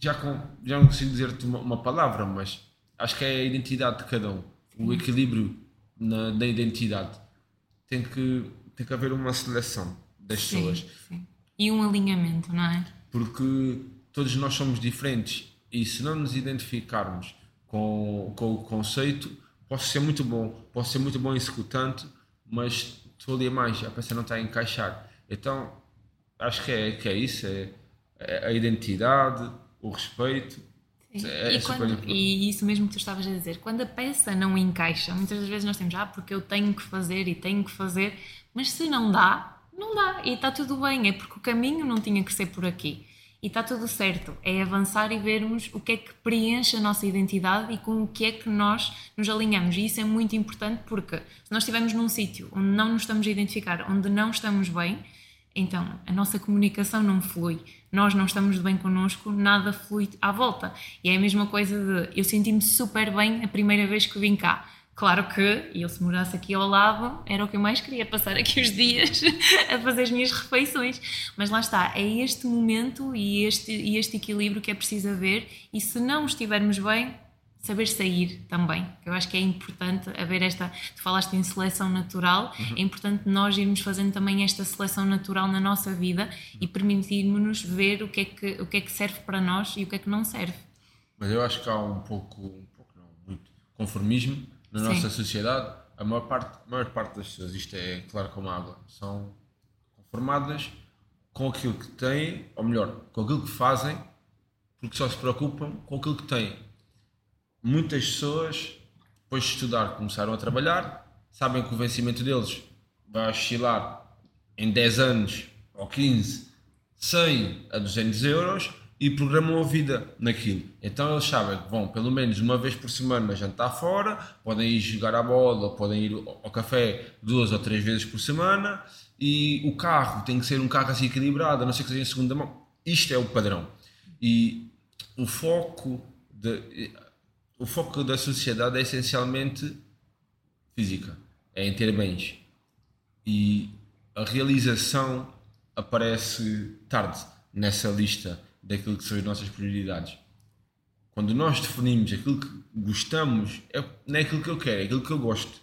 já, com, já não consigo dizer-te uma, uma, palavra, mas acho que é a identidade de cada um, o equilíbrio na, na identidade. Tem que, tem que haver uma seleção das sim, pessoas. Sim. E um alinhamento, não é? Porque todos nós somos diferentes e se não nos identificarmos com, com o conceito, posso ser muito bom, posso ser muito bom executante, mas estou ali a mais, a peça não está a encaixar. Então, acho que é, que é isso, é a identidade, o respeito. É, é e, quando, e, isso mesmo que tu estavas a dizer, quando a peça não encaixa, muitas das vezes nós temos, ah, porque eu tenho que fazer e tenho que fazer, mas se não dá, não dá e está tudo bem, é porque o caminho não tinha que ser por aqui e está tudo certo. É avançar e vermos o que é que preenche a nossa identidade e com o que é que nós nos alinhamos. E isso é muito importante porque se nós estivermos num sítio onde não nos estamos a identificar, onde não estamos bem, então a nossa comunicação não flui nós não estamos bem connosco, nada flui à volta. E é a mesma coisa de eu senti-me super bem a primeira vez que vim cá. Claro que eu, se morasse aqui ao lado, era o que eu mais queria, passar aqui os dias a fazer as minhas refeições. Mas lá está, é este momento e este, e este equilíbrio que é preciso haver, e se não estivermos bem, saber sair também. Eu acho que é importante haver esta. Tu falaste em seleção natural, uhum. é importante nós irmos fazendo também esta seleção natural na nossa vida e permitirmos-nos ver o que, é que, o que é que serve para nós e o que é que não serve. Mas eu acho que há um pouco, um pouco não, muito conformismo na Sim. nossa sociedade. A maior, parte, a maior parte das pessoas, isto é claro como água, são conformadas com aquilo que têm, ou melhor, com aquilo que fazem, porque só se preocupam com aquilo que têm. Muitas pessoas, depois de estudar, começaram a trabalhar, sabem que o vencimento deles vai oscilar em 10 anos ou 15, 100 a 200 euros e programam a vida naquilo. Então eles sabem que vão pelo menos uma vez por semana jantar fora, podem ir jogar a bola, podem ir ao café duas ou três vezes por semana e o carro tem que ser um carro assim equilibrado, a não ser que seja em segunda mão. Isto é o padrão. E o foco, de, o foco da sociedade é essencialmente física, é em ter bens. E a realização aparece tarde nessa lista daquilo que são as nossas prioridades. Quando nós definimos aquilo que gostamos, é, não é aquilo que eu quero, é aquilo que eu gosto.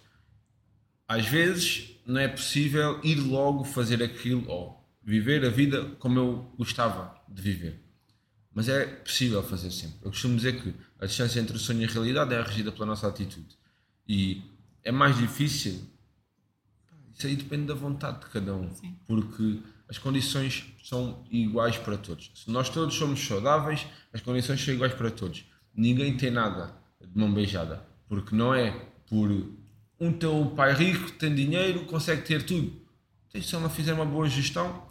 Às vezes não é possível ir logo fazer aquilo ou viver a vida como eu gostava de viver. Mas é possível fazer sempre. Eu costumo dizer que a distância entre o sonho e a realidade é regida pela nossa atitude. E é mais difícil. Isso aí depende da vontade de cada um. Sim. Porque as condições são iguais para todos. Se nós todos somos saudáveis, as condições são iguais para todos. Ninguém tem nada de mão beijada. Porque não é por um teu pai rico, tem dinheiro, consegue ter tudo. Então, se ele não fizer uma boa gestão,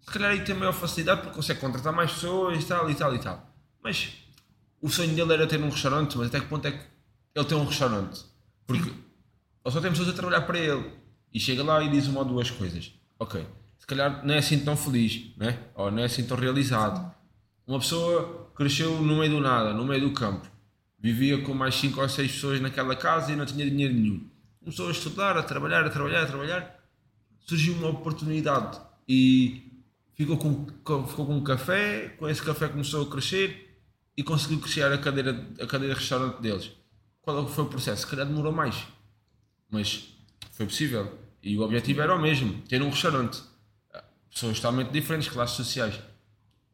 se calhar aí tem maior facilidade porque consegue contratar mais pessoas e tal e tal e tal. Mas o sonho dele era ter um restaurante, mas até que ponto é que ele tem um restaurante? Porque ele só tem pessoas a trabalhar para ele e chega lá e diz uma ou duas coisas. Ok, calhar não é assim tão feliz, né? ou não é assim tão realizado. Uma pessoa cresceu no meio do nada, no meio do campo, vivia com mais 5 ou 6 pessoas naquela casa e não tinha dinheiro nenhum. Começou a estudar, a trabalhar, a trabalhar, a trabalhar. Surgiu uma oportunidade e ficou com, ficou com um café. Com esse café começou a crescer e conseguiu crescer a cadeira, a cadeira de restaurante deles. Qual é foi o processo? Se calhar demorou mais, mas foi possível. E o objetivo era o mesmo: ter um restaurante. Pessoas totalmente diferentes, classes sociais.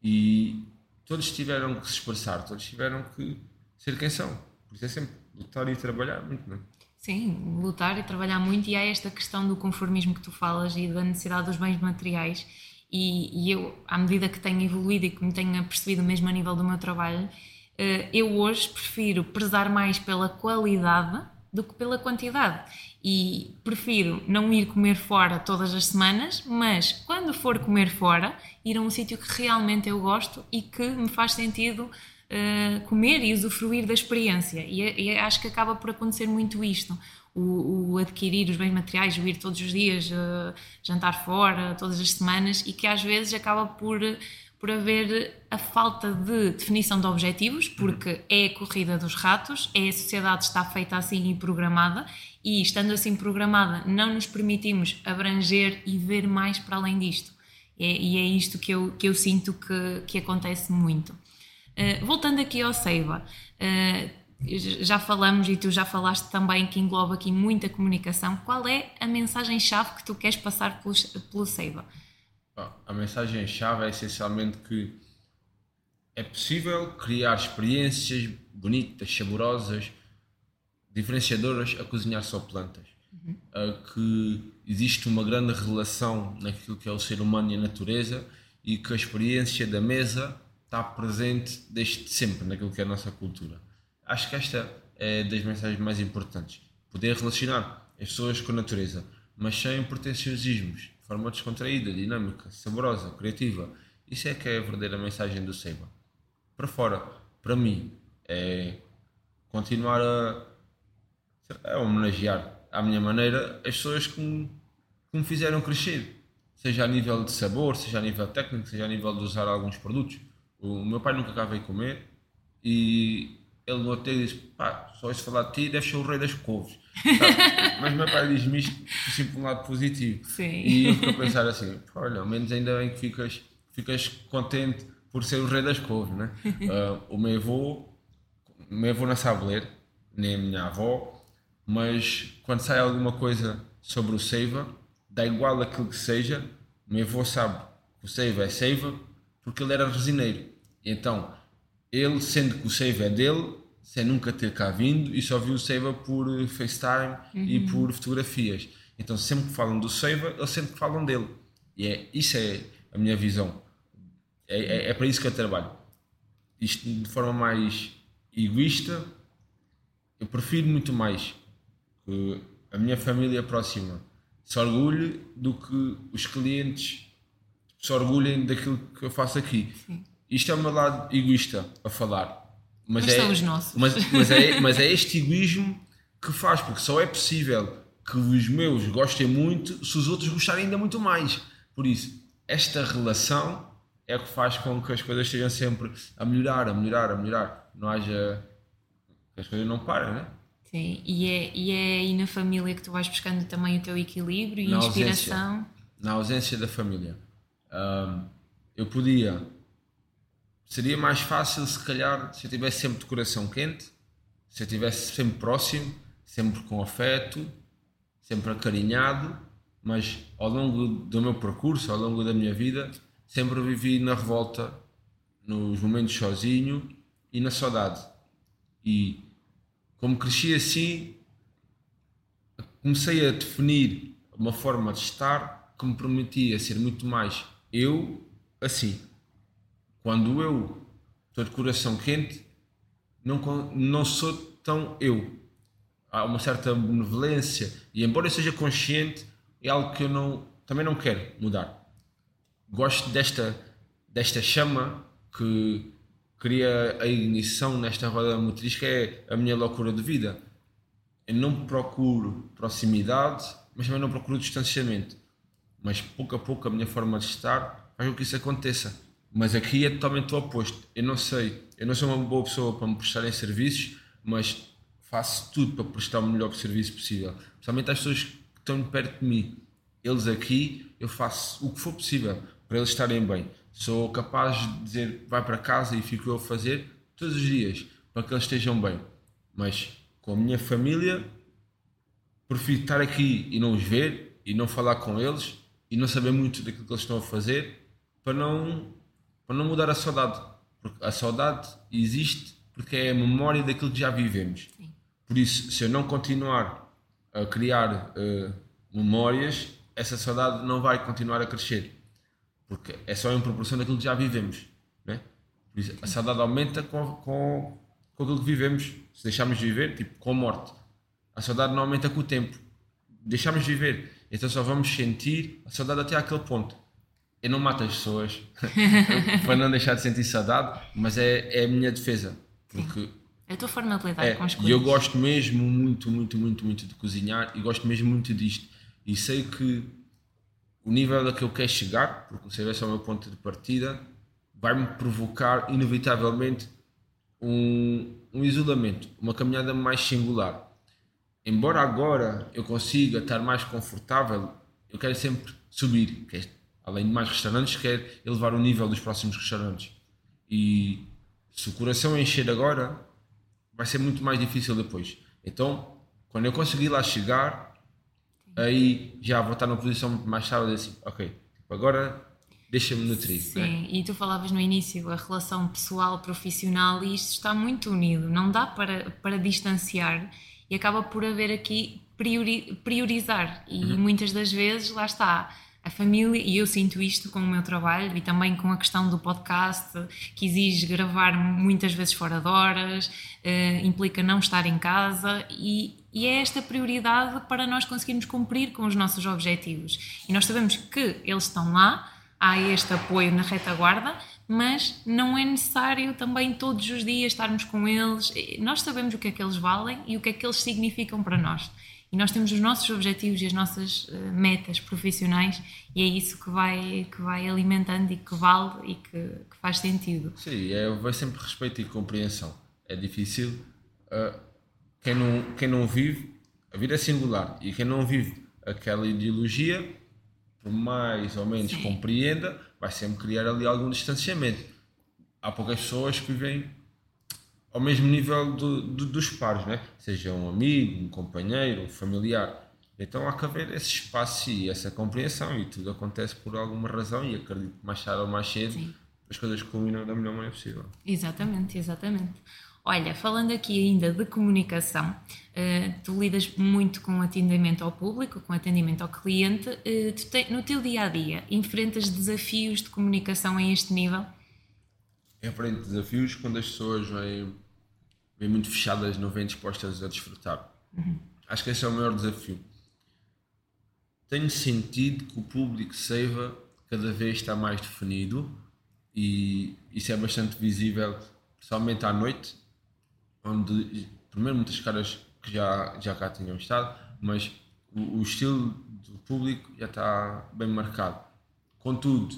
E todos tiveram que se expressar, todos tiveram que ser quem são. Por isso é sempre lutar e trabalhar muito, não é? Sim, lutar e trabalhar muito, e há esta questão do conformismo que tu falas e da necessidade dos bens materiais. E, e eu, à medida que tenho evoluído e que me tenho apercebido mesmo a nível do meu trabalho, eh, eu hoje prefiro prezar mais pela qualidade do que pela quantidade. E prefiro não ir comer fora todas as semanas, mas quando for comer fora, ir a um sítio que realmente eu gosto e que me faz sentido uh, comer e usufruir da experiência. E, e acho que acaba por acontecer muito isto. O, o adquirir os bens materiais, o ir todos os dias uh, jantar fora, todas as semanas, e que às vezes acaba por, por haver a falta de definição de objetivos, porque é a corrida dos ratos, é a sociedade está feita assim e programada, e estando assim programada, não nos permitimos abranger e ver mais para além disto. É, e é isto que eu, que eu sinto que, que acontece muito. Uh, voltando aqui ao Seiva, uh, já falamos e tu já falaste também que engloba aqui muita comunicação. Qual é a mensagem-chave que tu queres passar pelo, pelo Seiva? A mensagem-chave é essencialmente que é possível criar experiências bonitas, saborosas, diferenciadoras a cozinhar só plantas. Uhum. Uh, que existe uma grande relação naquilo que é o ser humano e a natureza e que a experiência da mesa está presente desde sempre naquilo que é a nossa cultura. Acho que esta é das mensagens mais importantes. Poder relacionar as pessoas com a natureza, mas sem pretenciosismos, de forma descontraída, dinâmica, saborosa, criativa. Isso é que é a verdadeira mensagem do Seiba. Para fora, para mim, é continuar a, a homenagear à minha maneira as pessoas que me, que me fizeram crescer, seja a nível de sabor, seja a nível técnico, seja a nível de usar alguns produtos. O meu pai nunca cá veio comer e ele no hotel diz: pá, só isso falar de ti deve ser o rei das couves. Mas meu pai diz-me isto assim por um lado positivo. Sim. E eu fico a pensar assim: olha, ao menos ainda bem que ficas, ficas contente por ser o rei das couves, né? uh, o meu avô, o meu avô não sabe ler, nem a minha avó, mas quando sai alguma coisa sobre o Seiva, dá igual aquilo que seja, o meu avô sabe que o Seiva é Seiva porque ele era resineiro. Então, ele, sendo que o save é dele, sem nunca ter cá vindo e só viu o Seiva por eh, FaceTime uhum. e por fotografias. Então sempre que falam do Seiva, eles sempre falam dele. E é, isso é a minha visão. É, é, é para isso que eu trabalho. Isto de forma mais egoísta, eu prefiro muito mais que a minha família próxima se orgulhe do que os clientes se orgulhem daquilo que eu faço aqui. Sim. Isto é o meu lado egoísta a falar mas, mas é, são os nossos. Mas, mas, é, mas é este egoísmo que faz, porque só é possível que os meus gostem muito se os outros gostarem ainda muito mais. Por isso, esta relação é o que faz com que as coisas estejam sempre a melhorar, a melhorar, a melhorar. Não haja. que as coisas não parem, né? Sim, e é, e é aí na família que tu vais buscando também o teu equilíbrio e na inspiração. Ausência, na ausência da família. Um, eu podia seria mais fácil se calhar se eu tivesse sempre de coração quente, se eu estivesse sempre próximo, sempre com afeto, sempre acarinhado, mas ao longo do meu percurso, ao longo da minha vida, sempre vivi na revolta, nos momentos sozinho e na saudade. E como cresci assim, comecei a definir uma forma de estar que me permitia ser muito mais eu assim. Quando eu estou de coração quente, não, não sou tão eu. Há uma certa benevolência e, embora eu seja consciente, é algo que eu não, também não quero mudar. Gosto desta, desta chama que cria a ignição nesta roda motriz, que é a minha loucura de vida. Eu não procuro proximidade, mas também não procuro distanciamento. Mas pouco a pouco a minha forma de estar faz com que isso aconteça. Mas aqui é totalmente o oposto. Eu não sei, eu não sou uma boa pessoa para me prestarem serviços, mas faço tudo para prestar o melhor serviço possível. Principalmente às pessoas que estão perto de mim. Eles aqui, eu faço o que for possível para eles estarem bem. Sou capaz de dizer, vai para casa e fico eu a fazer todos os dias para que eles estejam bem. Mas com a minha família, prefiro estar aqui e não os ver e não falar com eles e não saber muito daquilo que eles estão a fazer para não para não mudar a saudade. Porque a saudade existe porque é a memória daquilo que já vivemos. Sim. Por isso, se eu não continuar a criar uh, memórias, essa saudade não vai continuar a crescer. Porque é só em proporção daquilo que já vivemos. Né? Por isso, a saudade aumenta com, com, com aquilo que vivemos. Se deixarmos de viver, tipo com a morte. A saudade não aumenta com o tempo. Deixamos de viver. Então só vamos sentir a saudade até aquele ponto eu não mato as pessoas para não deixar de sentir saudade, mas é, é a minha defesa. Porque é a tua forma de lidar é, com as coisas. E eu gosto mesmo muito, muito, muito, muito de cozinhar e gosto mesmo muito disto. E sei que o nível a que eu quero chegar, porque se esse é o meu ponto de partida, vai-me provocar inevitavelmente um, um isolamento, uma caminhada mais singular. Embora agora eu consiga estar mais confortável, eu quero sempre subir, quero além de mais restaurantes, quer elevar o nível dos próximos restaurantes. E se o coração encher agora, vai ser muito mais difícil depois. Então, quando eu conseguir lá chegar, aí já vou estar numa posição muito mais estável assim, ok, tipo, agora deixa-me nutrir. Sim, né? e tu falavas no início a relação pessoal, profissional, e isto está muito unido, não dá para, para distanciar e acaba por haver aqui priori, priorizar. E uhum. muitas das vezes, lá está, a família, e eu sinto isto com o meu trabalho e também com a questão do podcast, que exige gravar muitas vezes fora de horas, uh, implica não estar em casa, e, e, é esta prioridade para nós conseguirmos cumprir com os nossos objetivos. E nós sabemos que eles estão lá, há este apoio na retaguarda, mas não é necessário também todos os dias estarmos com eles. Nós sabemos o que é que eles valem e o que é que eles significam para nós. E nós temos os nossos objetivos e as nossas uh, metas profissionais e é isso que vai, que vai alimentando e que vale e que, que faz sentido. Sim, é, vai sempre respeito e compreensão. É difícil. Uh, quem, não, quem não vive, a vida é singular e quem não vive aquela ideologia, por mais ou menos Sim. compreenda, vai sempre criar ali algum distanciamento. Há poucas pessoas que vivem ao mesmo nível do, do, dos pares, né? seja um amigo, um companheiro, um familiar. Então há que haver esse espaço e essa compreensão e tudo acontece por alguma razão e acredito que mais tarde ou mais cedo Sim. as coisas culminam da melhor maneira possível. Exatamente, exatamente. Olha, falando aqui ainda de comunicação, uh, tu lidas muito com atendimento ao público, com atendimento ao cliente. Uh, te, no teu dia a dia, enfrentas desafios de comunicação a este nível? Eu enfrento desafios quando as pessoas vêm, vêm muito fechadas, não vêm dispostas a desfrutar. Uhum. Acho que esse é o maior desafio. Tenho sentido que o público seiva cada vez está mais definido e isso é bastante visível, principalmente à noite onde primeiro muitas caras que já, já cá tinham estado, mas o, o estilo do público já está bem marcado. Contudo,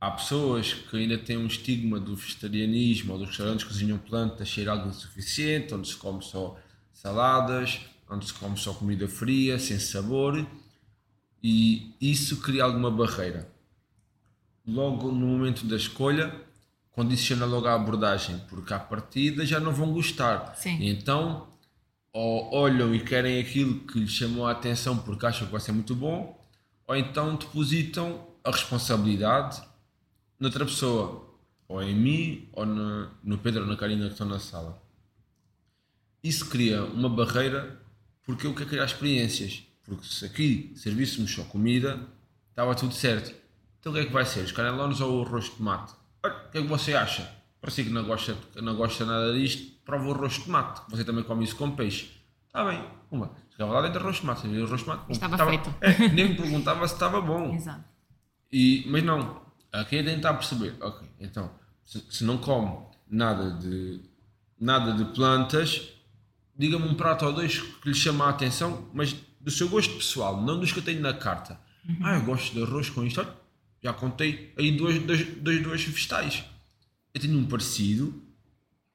há pessoas que ainda têm um estigma do vegetarianismo ou dos restaurantes que cozinham plantas ser algo insuficiente, onde se come só saladas, onde se come só comida fria, sem sabor, e isso cria alguma barreira. Logo no momento da escolha, condiciona logo a abordagem, porque à partida já não vão gostar. Sim. Então, ou olham e querem aquilo que lhes chamou a atenção porque acham que vai ser muito bom, ou então depositam a responsabilidade noutra pessoa, ou em mim, ou no, no Pedro ou na Karina que estão na sala. Isso cria uma barreira porque eu quero criar experiências. Porque se aqui servíssemos só comida, estava tudo certo. Então o que é que vai ser? Os canelones ou o arroz de tomate? Olha, o que é que você acha? Para si que não gosta, não gosta nada disto, prova o arroz de tomate. Você também come isso com peixe. Está bem, uma. Chegava lá dentro arroz de tomate. Arroz de tomate. Estava, estava feito. É, nem me perguntava se estava bom. Exato. E, mas não, aqui é tentar perceber. Ok, então, se, se não come nada de, nada de plantas, diga-me um prato ou dois que lhe chama a atenção, mas do seu gosto pessoal, não dos que eu tenho na carta. Uhum. Ah, eu gosto de arroz com isto. Já contei aí dois, dois, dois, dois vegetais. Eu tenho um parecido,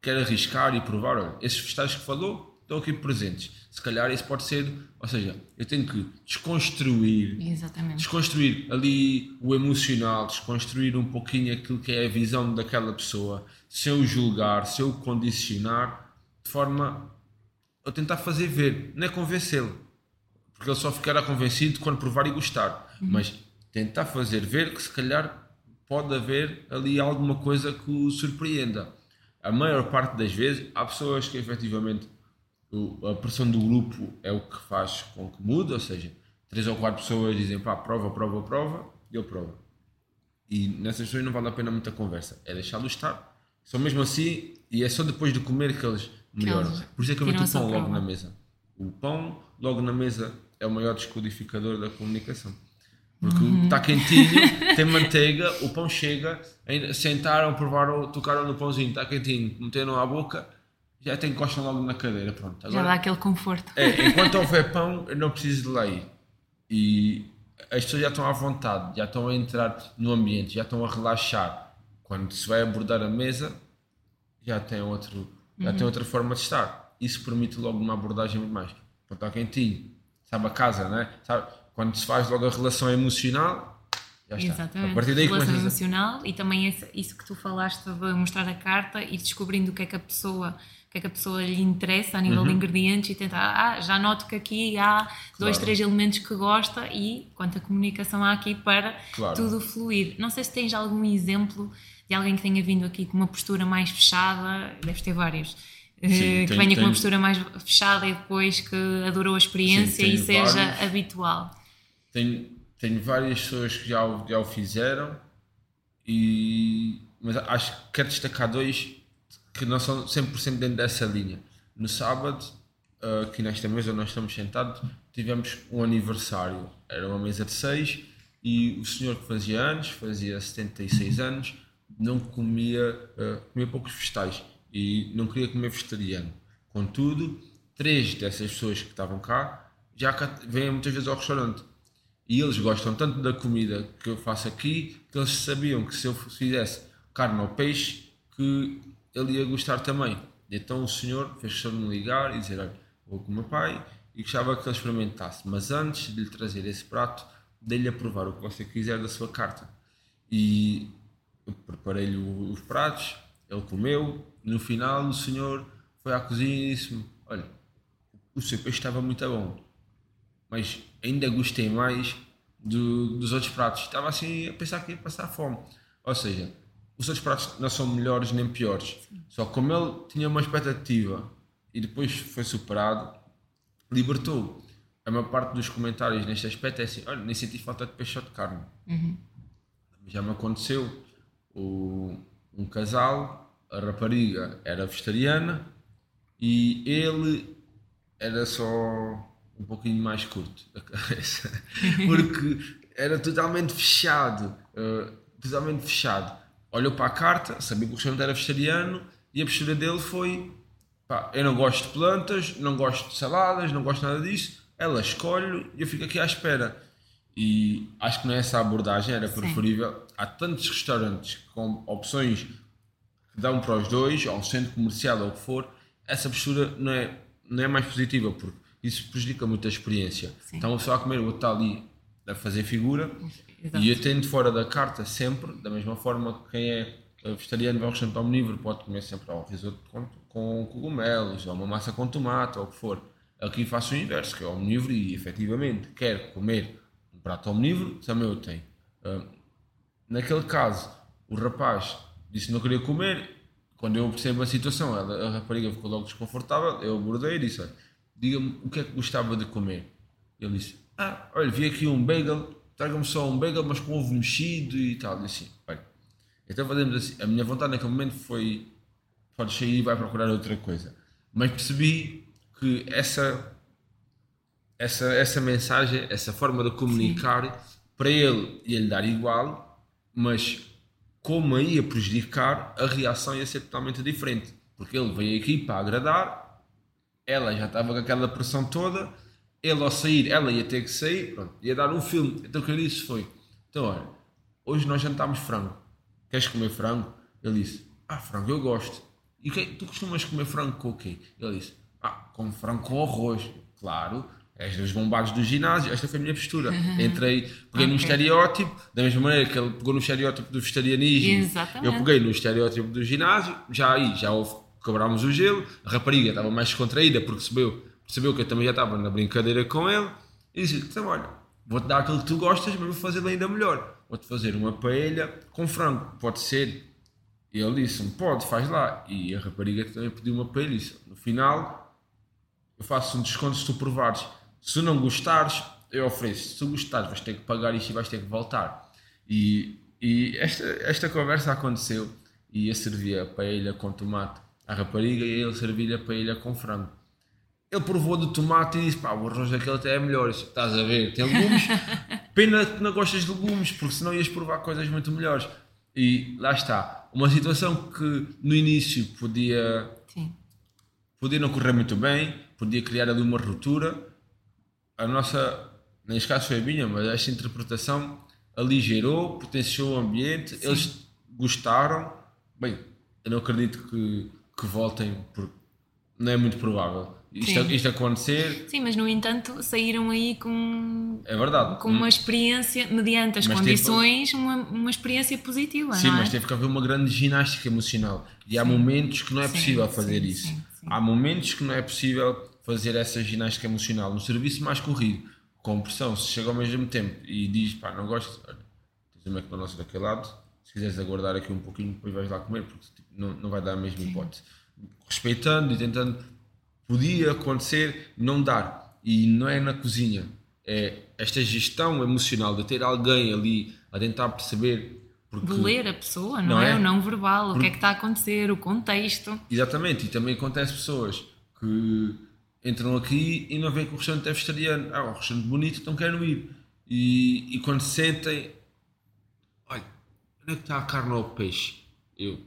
quero arriscar e provar. Olha, esses vegetais que falou estão aqui presentes. Se calhar isso pode ser, ou seja, eu tenho que desconstruir, Exatamente. desconstruir ali o emocional, desconstruir um pouquinho aquilo que é a visão daquela pessoa, sem o julgar, sem condicionar, de forma a tentar fazer ver, não é convencê-lo, porque ele só ficará convencido quando provar e gostar, uhum. mas tentar fazer ver que se calhar pode haver ali alguma coisa que o surpreenda. A maior parte das vezes há pessoas que efetivamente a pressão do grupo é o que faz com que mude, ou seja, três ou quatro pessoas dizem pá, prova, prova, prova, e eu provo. E nessas pessoas não vale a pena muita conversa, é deixá-los estar. Só mesmo assim, e é só depois de comer que eles melhoram. Por isso é que eu meto o pão logo na mesa. O pão logo na mesa é o maior descodificador da comunicação. Porque uhum. está quentinho, tem manteiga, o pão chega, ainda sentaram, provaram, tocaram no pãozinho, está quentinho, meteram à boca, já tem costa logo na cadeira. Pronto. Agora, já dá aquele conforto. É, enquanto houver pão, eu não preciso de lei. E as pessoas já estão à vontade, já estão a entrar no ambiente, já estão a relaxar. Quando se vai abordar a mesa, já tem, outro, já uhum. tem outra forma de estar. Isso permite logo uma abordagem muito mais. Pronto, está quentinho, sabe a casa, né? Sabe? quando se faz logo a relação emocional, já está. Exatamente. A partir daí relação emocional a... e também esse, isso que tu falaste de mostrar a carta e descobrindo o que é que a pessoa que é que a pessoa lhe interessa a nível uhum. de ingredientes e tentar, ah, já noto que aqui há claro. dois, três elementos que gosta e quanta comunicação há aqui para claro. tudo fluir. Não sei se tens algum exemplo de alguém que tenha vindo aqui com uma postura mais fechada, deves ter vários, Sim, eh, que tem, venha tem... com uma postura mais fechada e depois que adorou a experiência Sim, e seja vários. habitual. Tenho, tenho várias pessoas que já o, já o fizeram, e, mas acho que quero destacar dois que não são 100% dentro dessa linha. No sábado, uh, aqui nesta mesa nós estamos sentados, tivemos um aniversário. Era uma mesa de seis e o senhor que fazia anos, fazia 76 anos, não comia, uh, comia poucos vegetais e não queria comer vegetariano. Contudo, três dessas pessoas que estavam cá já vêm muitas vezes ao restaurante e eles gostam tanto da comida que eu faço aqui que eles sabiam que se eu fizesse carne ou peixe que ele ia gostar também. Então o senhor fez questão de me ligar e dizer: Olha, vou com o meu pai e gostava que ele experimentasse, mas antes de lhe trazer esse prato, dê-lhe a provar o que você quiser da sua carta. E preparei-lhe os pratos, ele comeu. No final, o senhor foi à cozinha e disse-me: Olha, o seu peixe estava muito bom, mas ainda gostei mais do, dos outros pratos. Estava assim a pensar que ia passar fome. Ou seja, os outros pratos não são melhores nem piores. Só que como ele tinha uma expectativa e depois foi superado, libertou. A maior parte dos comentários neste aspecto é assim: olha, nem senti falta de peixe ou de carne. Já me aconteceu o, um casal, a rapariga era vegetariana e ele era só um pouquinho mais curto da cabeça. Porque era totalmente fechado. uh, totalmente fechado. Olhou para a carta, sabia que o restaurante era vegetariano e a postura dele foi: pá, eu não gosto de plantas, não gosto de saladas, não gosto nada disso. Ela escolhe e eu fico aqui à espera. E acho que não é essa a abordagem, era preferível. Há tantos restaurantes com opções que dão para os dois, ou um centro comercial ou o que for, essa postura não é, não é mais positiva, porque isso prejudica muito a experiência. Sim. Então, a pessoa a comer, o outro está ali a fazer figura, Exato. e eu tendo fora da carta sempre, da mesma forma que quem é vegetariano vai ao restaurante omnívoro pode comer sempre ao risoto com, com cogumelos, ou uma massa com tomate, ou o que for. Aqui faço o inverso, que é omnívoro e efetivamente quer comer um prato omnívoro, também eu tenho. Ah, naquele caso, o rapaz disse que não queria comer, quando eu percebo a situação, a rapariga ficou logo desconfortável, eu abordei e disse, diga-me o que é que gostava de comer. Ele disse, ah, olha, vi aqui um bagel, traga-me só um bagel, mas com ovo mexido e tal. E assim, olha, então fazemos assim. A minha vontade naquele momento foi, podes sair e vai procurar outra coisa. Mas percebi que essa, essa, essa mensagem, essa forma de comunicar, para ele ia lhe dar igual, mas como a ia prejudicar, a reação ia ser totalmente diferente. Porque ele veio aqui para agradar, ela já estava com aquela pressão toda, ele ao sair, ela ia ter que sair, pronto, ia dar um filme. Então o que eu disse foi: então olha, hoje nós jantámos frango, queres comer frango? Ele disse: ah, frango eu gosto. E que, tu costumas comer frango com o quê? Ele disse: ah, com frango com arroz. Claro, és dos bombados do ginásio, esta foi a minha postura. Entrei, peguei num Ok. estereótipo, da mesma maneira que ele pegou no estereótipo do vegetarianismo, Exatamente. eu peguei no estereótipo do ginásio, já aí já houve, quebrámos o gelo, a rapariga estava mais descontraída porque percebeu, percebeu que eu também já estava na brincadeira com ele e disse então olha, vou-te dar aquilo que tu gostas, mas vou fazer ainda melhor. Vou-te fazer uma paella com frango, pode ser? E ele disse-me, pode, faz lá. E a rapariga também pediu uma paella disse, no final eu faço um desconto se tu provares. Se não gostares, eu ofereço. Se tu gostares, vais ter que pagar isto e vais ter que voltar. E, e esta, esta conversa aconteceu e eu servia a paella com tomate à rapariga e ele servia a paella com frango. Ele provou do tomate e disse: pá, o arroz daquele até é melhor. Disse, Estás a ver? Tem legumes. Pena que não gostas de legumes, porque senão ias provar coisas muito melhores. E lá está. Uma situação que no início podia Sim. podia não correr muito bem, podia criar ali uma ruptura. A nossa, neste caso foi a minha, mas esta interpretação aligerou, potenciou o ambiente, eles gostaram. Bem, eu não acredito que, que voltem, porque não é muito provável. Isto, Sim. isto acontecer, Sim, mas no entanto saíram aí com, é verdade. com uma experiência, mediante as Mas condições, uma, uma experiência positiva, Sim, é? mas teve que haver uma grande ginástica emocional. E há momentos que não é Sim, possível fazer sim, isso. Há momentos que não é possível fazer essa ginástica emocional. No serviço mais corrido, com pressão, se chega ao mesmo tempo e diz, pá, não gosto, olha, tens uma McDonald's daquele lado, se quiseres aguardar aqui um pouquinho, depois vais lá comer, porque tipo, não, não vai dar a mesma hipótese. Respeitando e tentando, podia acontecer, não dar. E não é na cozinha. É esta gestão emocional de ter alguém ali a tentar perceber. Porque, De ler a pessoa, não, Não é? é? O não verbal, o que é que está a acontecer, o contexto. Exatamente, e também acontece pessoas que entram aqui e não veem que o restaurante é vegetariano. Ah, o restaurante bonito, então querem ir. E, e quando se sentem, olha, onde é que está a carne ou o peixe? Eu,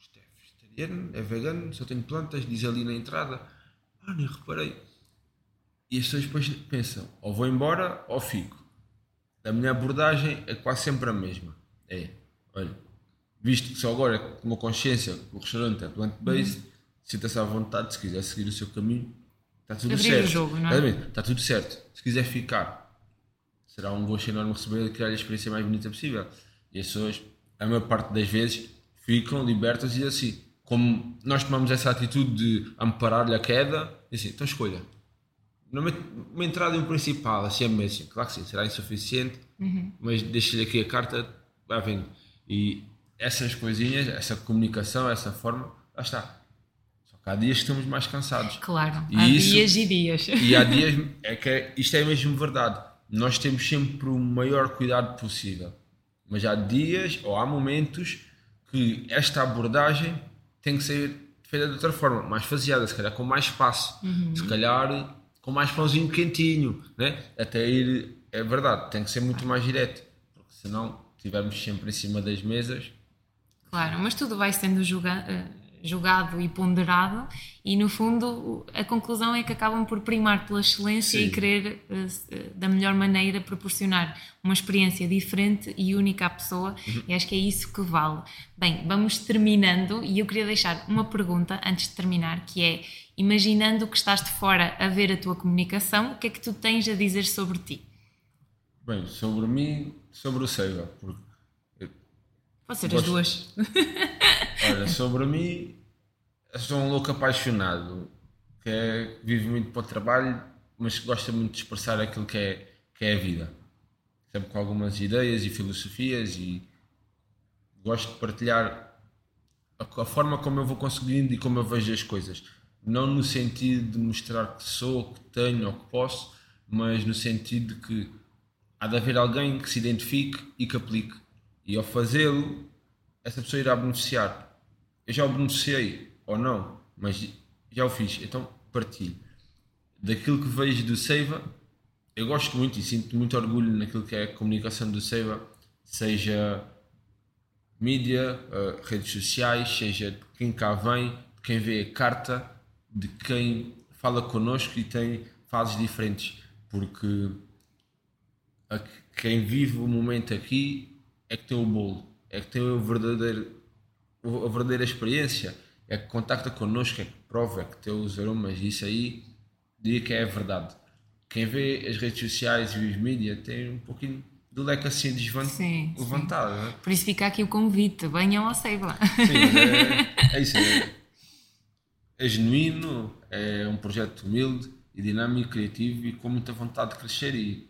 isto é vegetariano, é vegano, só tenho plantas, diz ali na entrada. Ah, nem reparei. E as pessoas depois pensam, ou vou embora ou fico. A minha abordagem é quase sempre a mesma. É, olha, visto que só agora com uma consciência que o restaurante é plant-based, sinta-se à vontade, se quiser seguir o seu caminho, está tudo Abrir o certo. jogo, não é? Está tudo certo. Se quiser ficar, será um gosto enorme receber e criar a experiência mais bonita possível. E as pessoas, a maior parte das vezes, ficam libertas e assim. Como nós tomamos essa atitude de amparar-lhe a queda, e assim, então escolha. Uma entrada e um principal, assim é mesmo. Claro que sim, será insuficiente, mas deixa-lhe aqui a carta, vai vendo. E essas coisinhas, essa comunicação, essa forma, lá está. Só que há dias que estamos mais cansados. Claro, E há isso- dias e dias. E há dias, é que é- isto é mesmo verdade. Nós temos sempre o maior cuidado possível. Mas há dias ou há momentos que esta abordagem tem que ser feita de outra forma, mais faseada, se calhar com mais espaço, se calhar com mais pãozinho quentinho, né? Até ir, é verdade, tem que ser muito mais direto, porque senão estivermos sempre em cima das mesas, Claro, mas tudo vai sendo julga- eh, julgado e ponderado, e no fundo a conclusão é que acabam por primar pela excelência Sim. e querer eh, eh, da melhor maneira proporcionar uma experiência diferente e única à pessoa, e acho que é isso que vale. Bem, vamos terminando, e eu queria deixar uma pergunta antes de terminar, que é: imaginando que estás de fora a ver a tua comunicação, o que é que tu tens a dizer sobre ti? Bem, sobre mim, sobre o Seiva, porque Pode ser as duas. Olha, sobre mim, sou um louco apaixonado, que é, vive muito para o trabalho, mas que gosta muito de expressar aquilo que é, que é a vida. Sempre com algumas ideias e filosofias e gosto de partilhar a, a forma como eu vou conseguindo e como eu vejo as coisas. Não no sentido de mostrar que sou, que tenho ou que posso, mas no sentido de que há de haver alguém que se identifique e que aplique. E ao fazê-lo, essa pessoa irá beneficiar. Eu já o beneficiei ou não, mas já o fiz, então partilho. Daquilo que vejo do Seiva, eu gosto muito e sinto muito orgulho naquilo que é a comunicação do Seiva, seja mídia, eh, redes sociais, seja de quem cá vem, de quem vê a carta, de quem fala connosco e tem fases diferentes, porque quem vive o momento aqui é que tem o bolo, é que tem o verdadeiro, a verdadeira experiência, é que contacta connosco, é que prova, é que tem os aromas, isso aí diria que é a verdade. Quem vê as redes sociais e os mídias tem um pouquinho do leque assim desvan- Sim, sim. levantado, não é? Por isso fica aqui o convite, venham ao Seiva. Sim, é, é isso. É, é genuíno, é um projeto humilde e dinâmico, criativo e com muita vontade de crescer e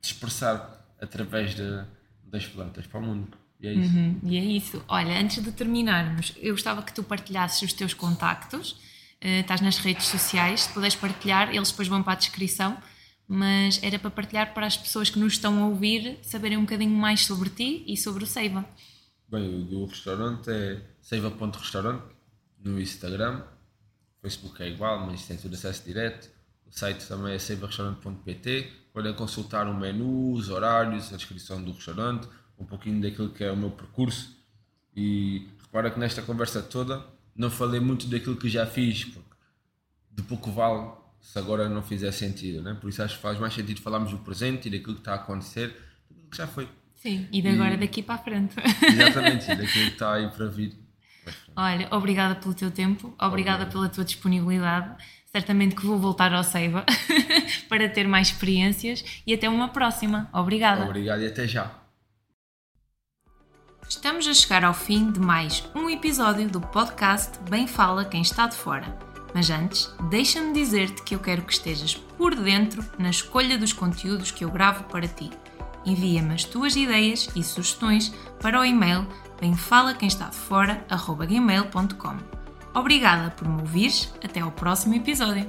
de expressar através de- das plantas para o mundo. E é isso. Uhum, e é isso. Olha, antes de terminarmos, eu gostava que tu partilhasses os teus contactos. Eh, estás nas redes sociais, se puderes partilhar, eles depois vão para a descrição. Mas era para partilhar para as pessoas que nos estão a ouvir saberem um bocadinho mais sobre ti e sobre o Seiva. Bem, o restaurante é seiva.restaurante no Instagram, Facebook é igual, mas tem tudo acesso direto. O site também é seivarestaurante.pt. Podem consultar o menu, os horários, a descrição do restaurante, um pouquinho daquilo que é o meu percurso. E repara que nesta conversa toda não falei muito daquilo que já fiz, porque de pouco vale se agora não fizer sentido, né? Por isso acho que faz mais sentido falarmos do presente e daquilo que está a acontecer, daquilo que já foi. Sim. E de agora daqui para a frente. Exatamente, e daquilo que está aí para vir. Olha, obrigada pelo teu tempo, obrigada pela tua disponibilidade. Certamente que vou voltar ao Seiva para ter mais experiências e até uma próxima. Obrigada. Obrigado e até já. Estamos a chegar ao fim de mais um episódio do podcast Bem Fala Quem Está de Fora. Mas antes, deixa-me dizer-te que eu quero que estejas por dentro na escolha dos conteúdos que eu gravo para ti. Envia-me as tuas ideias e sugestões para o e-mail bemfalaquemestadefora.gmail.com Obrigada por me ouvires, até ao próximo episódio.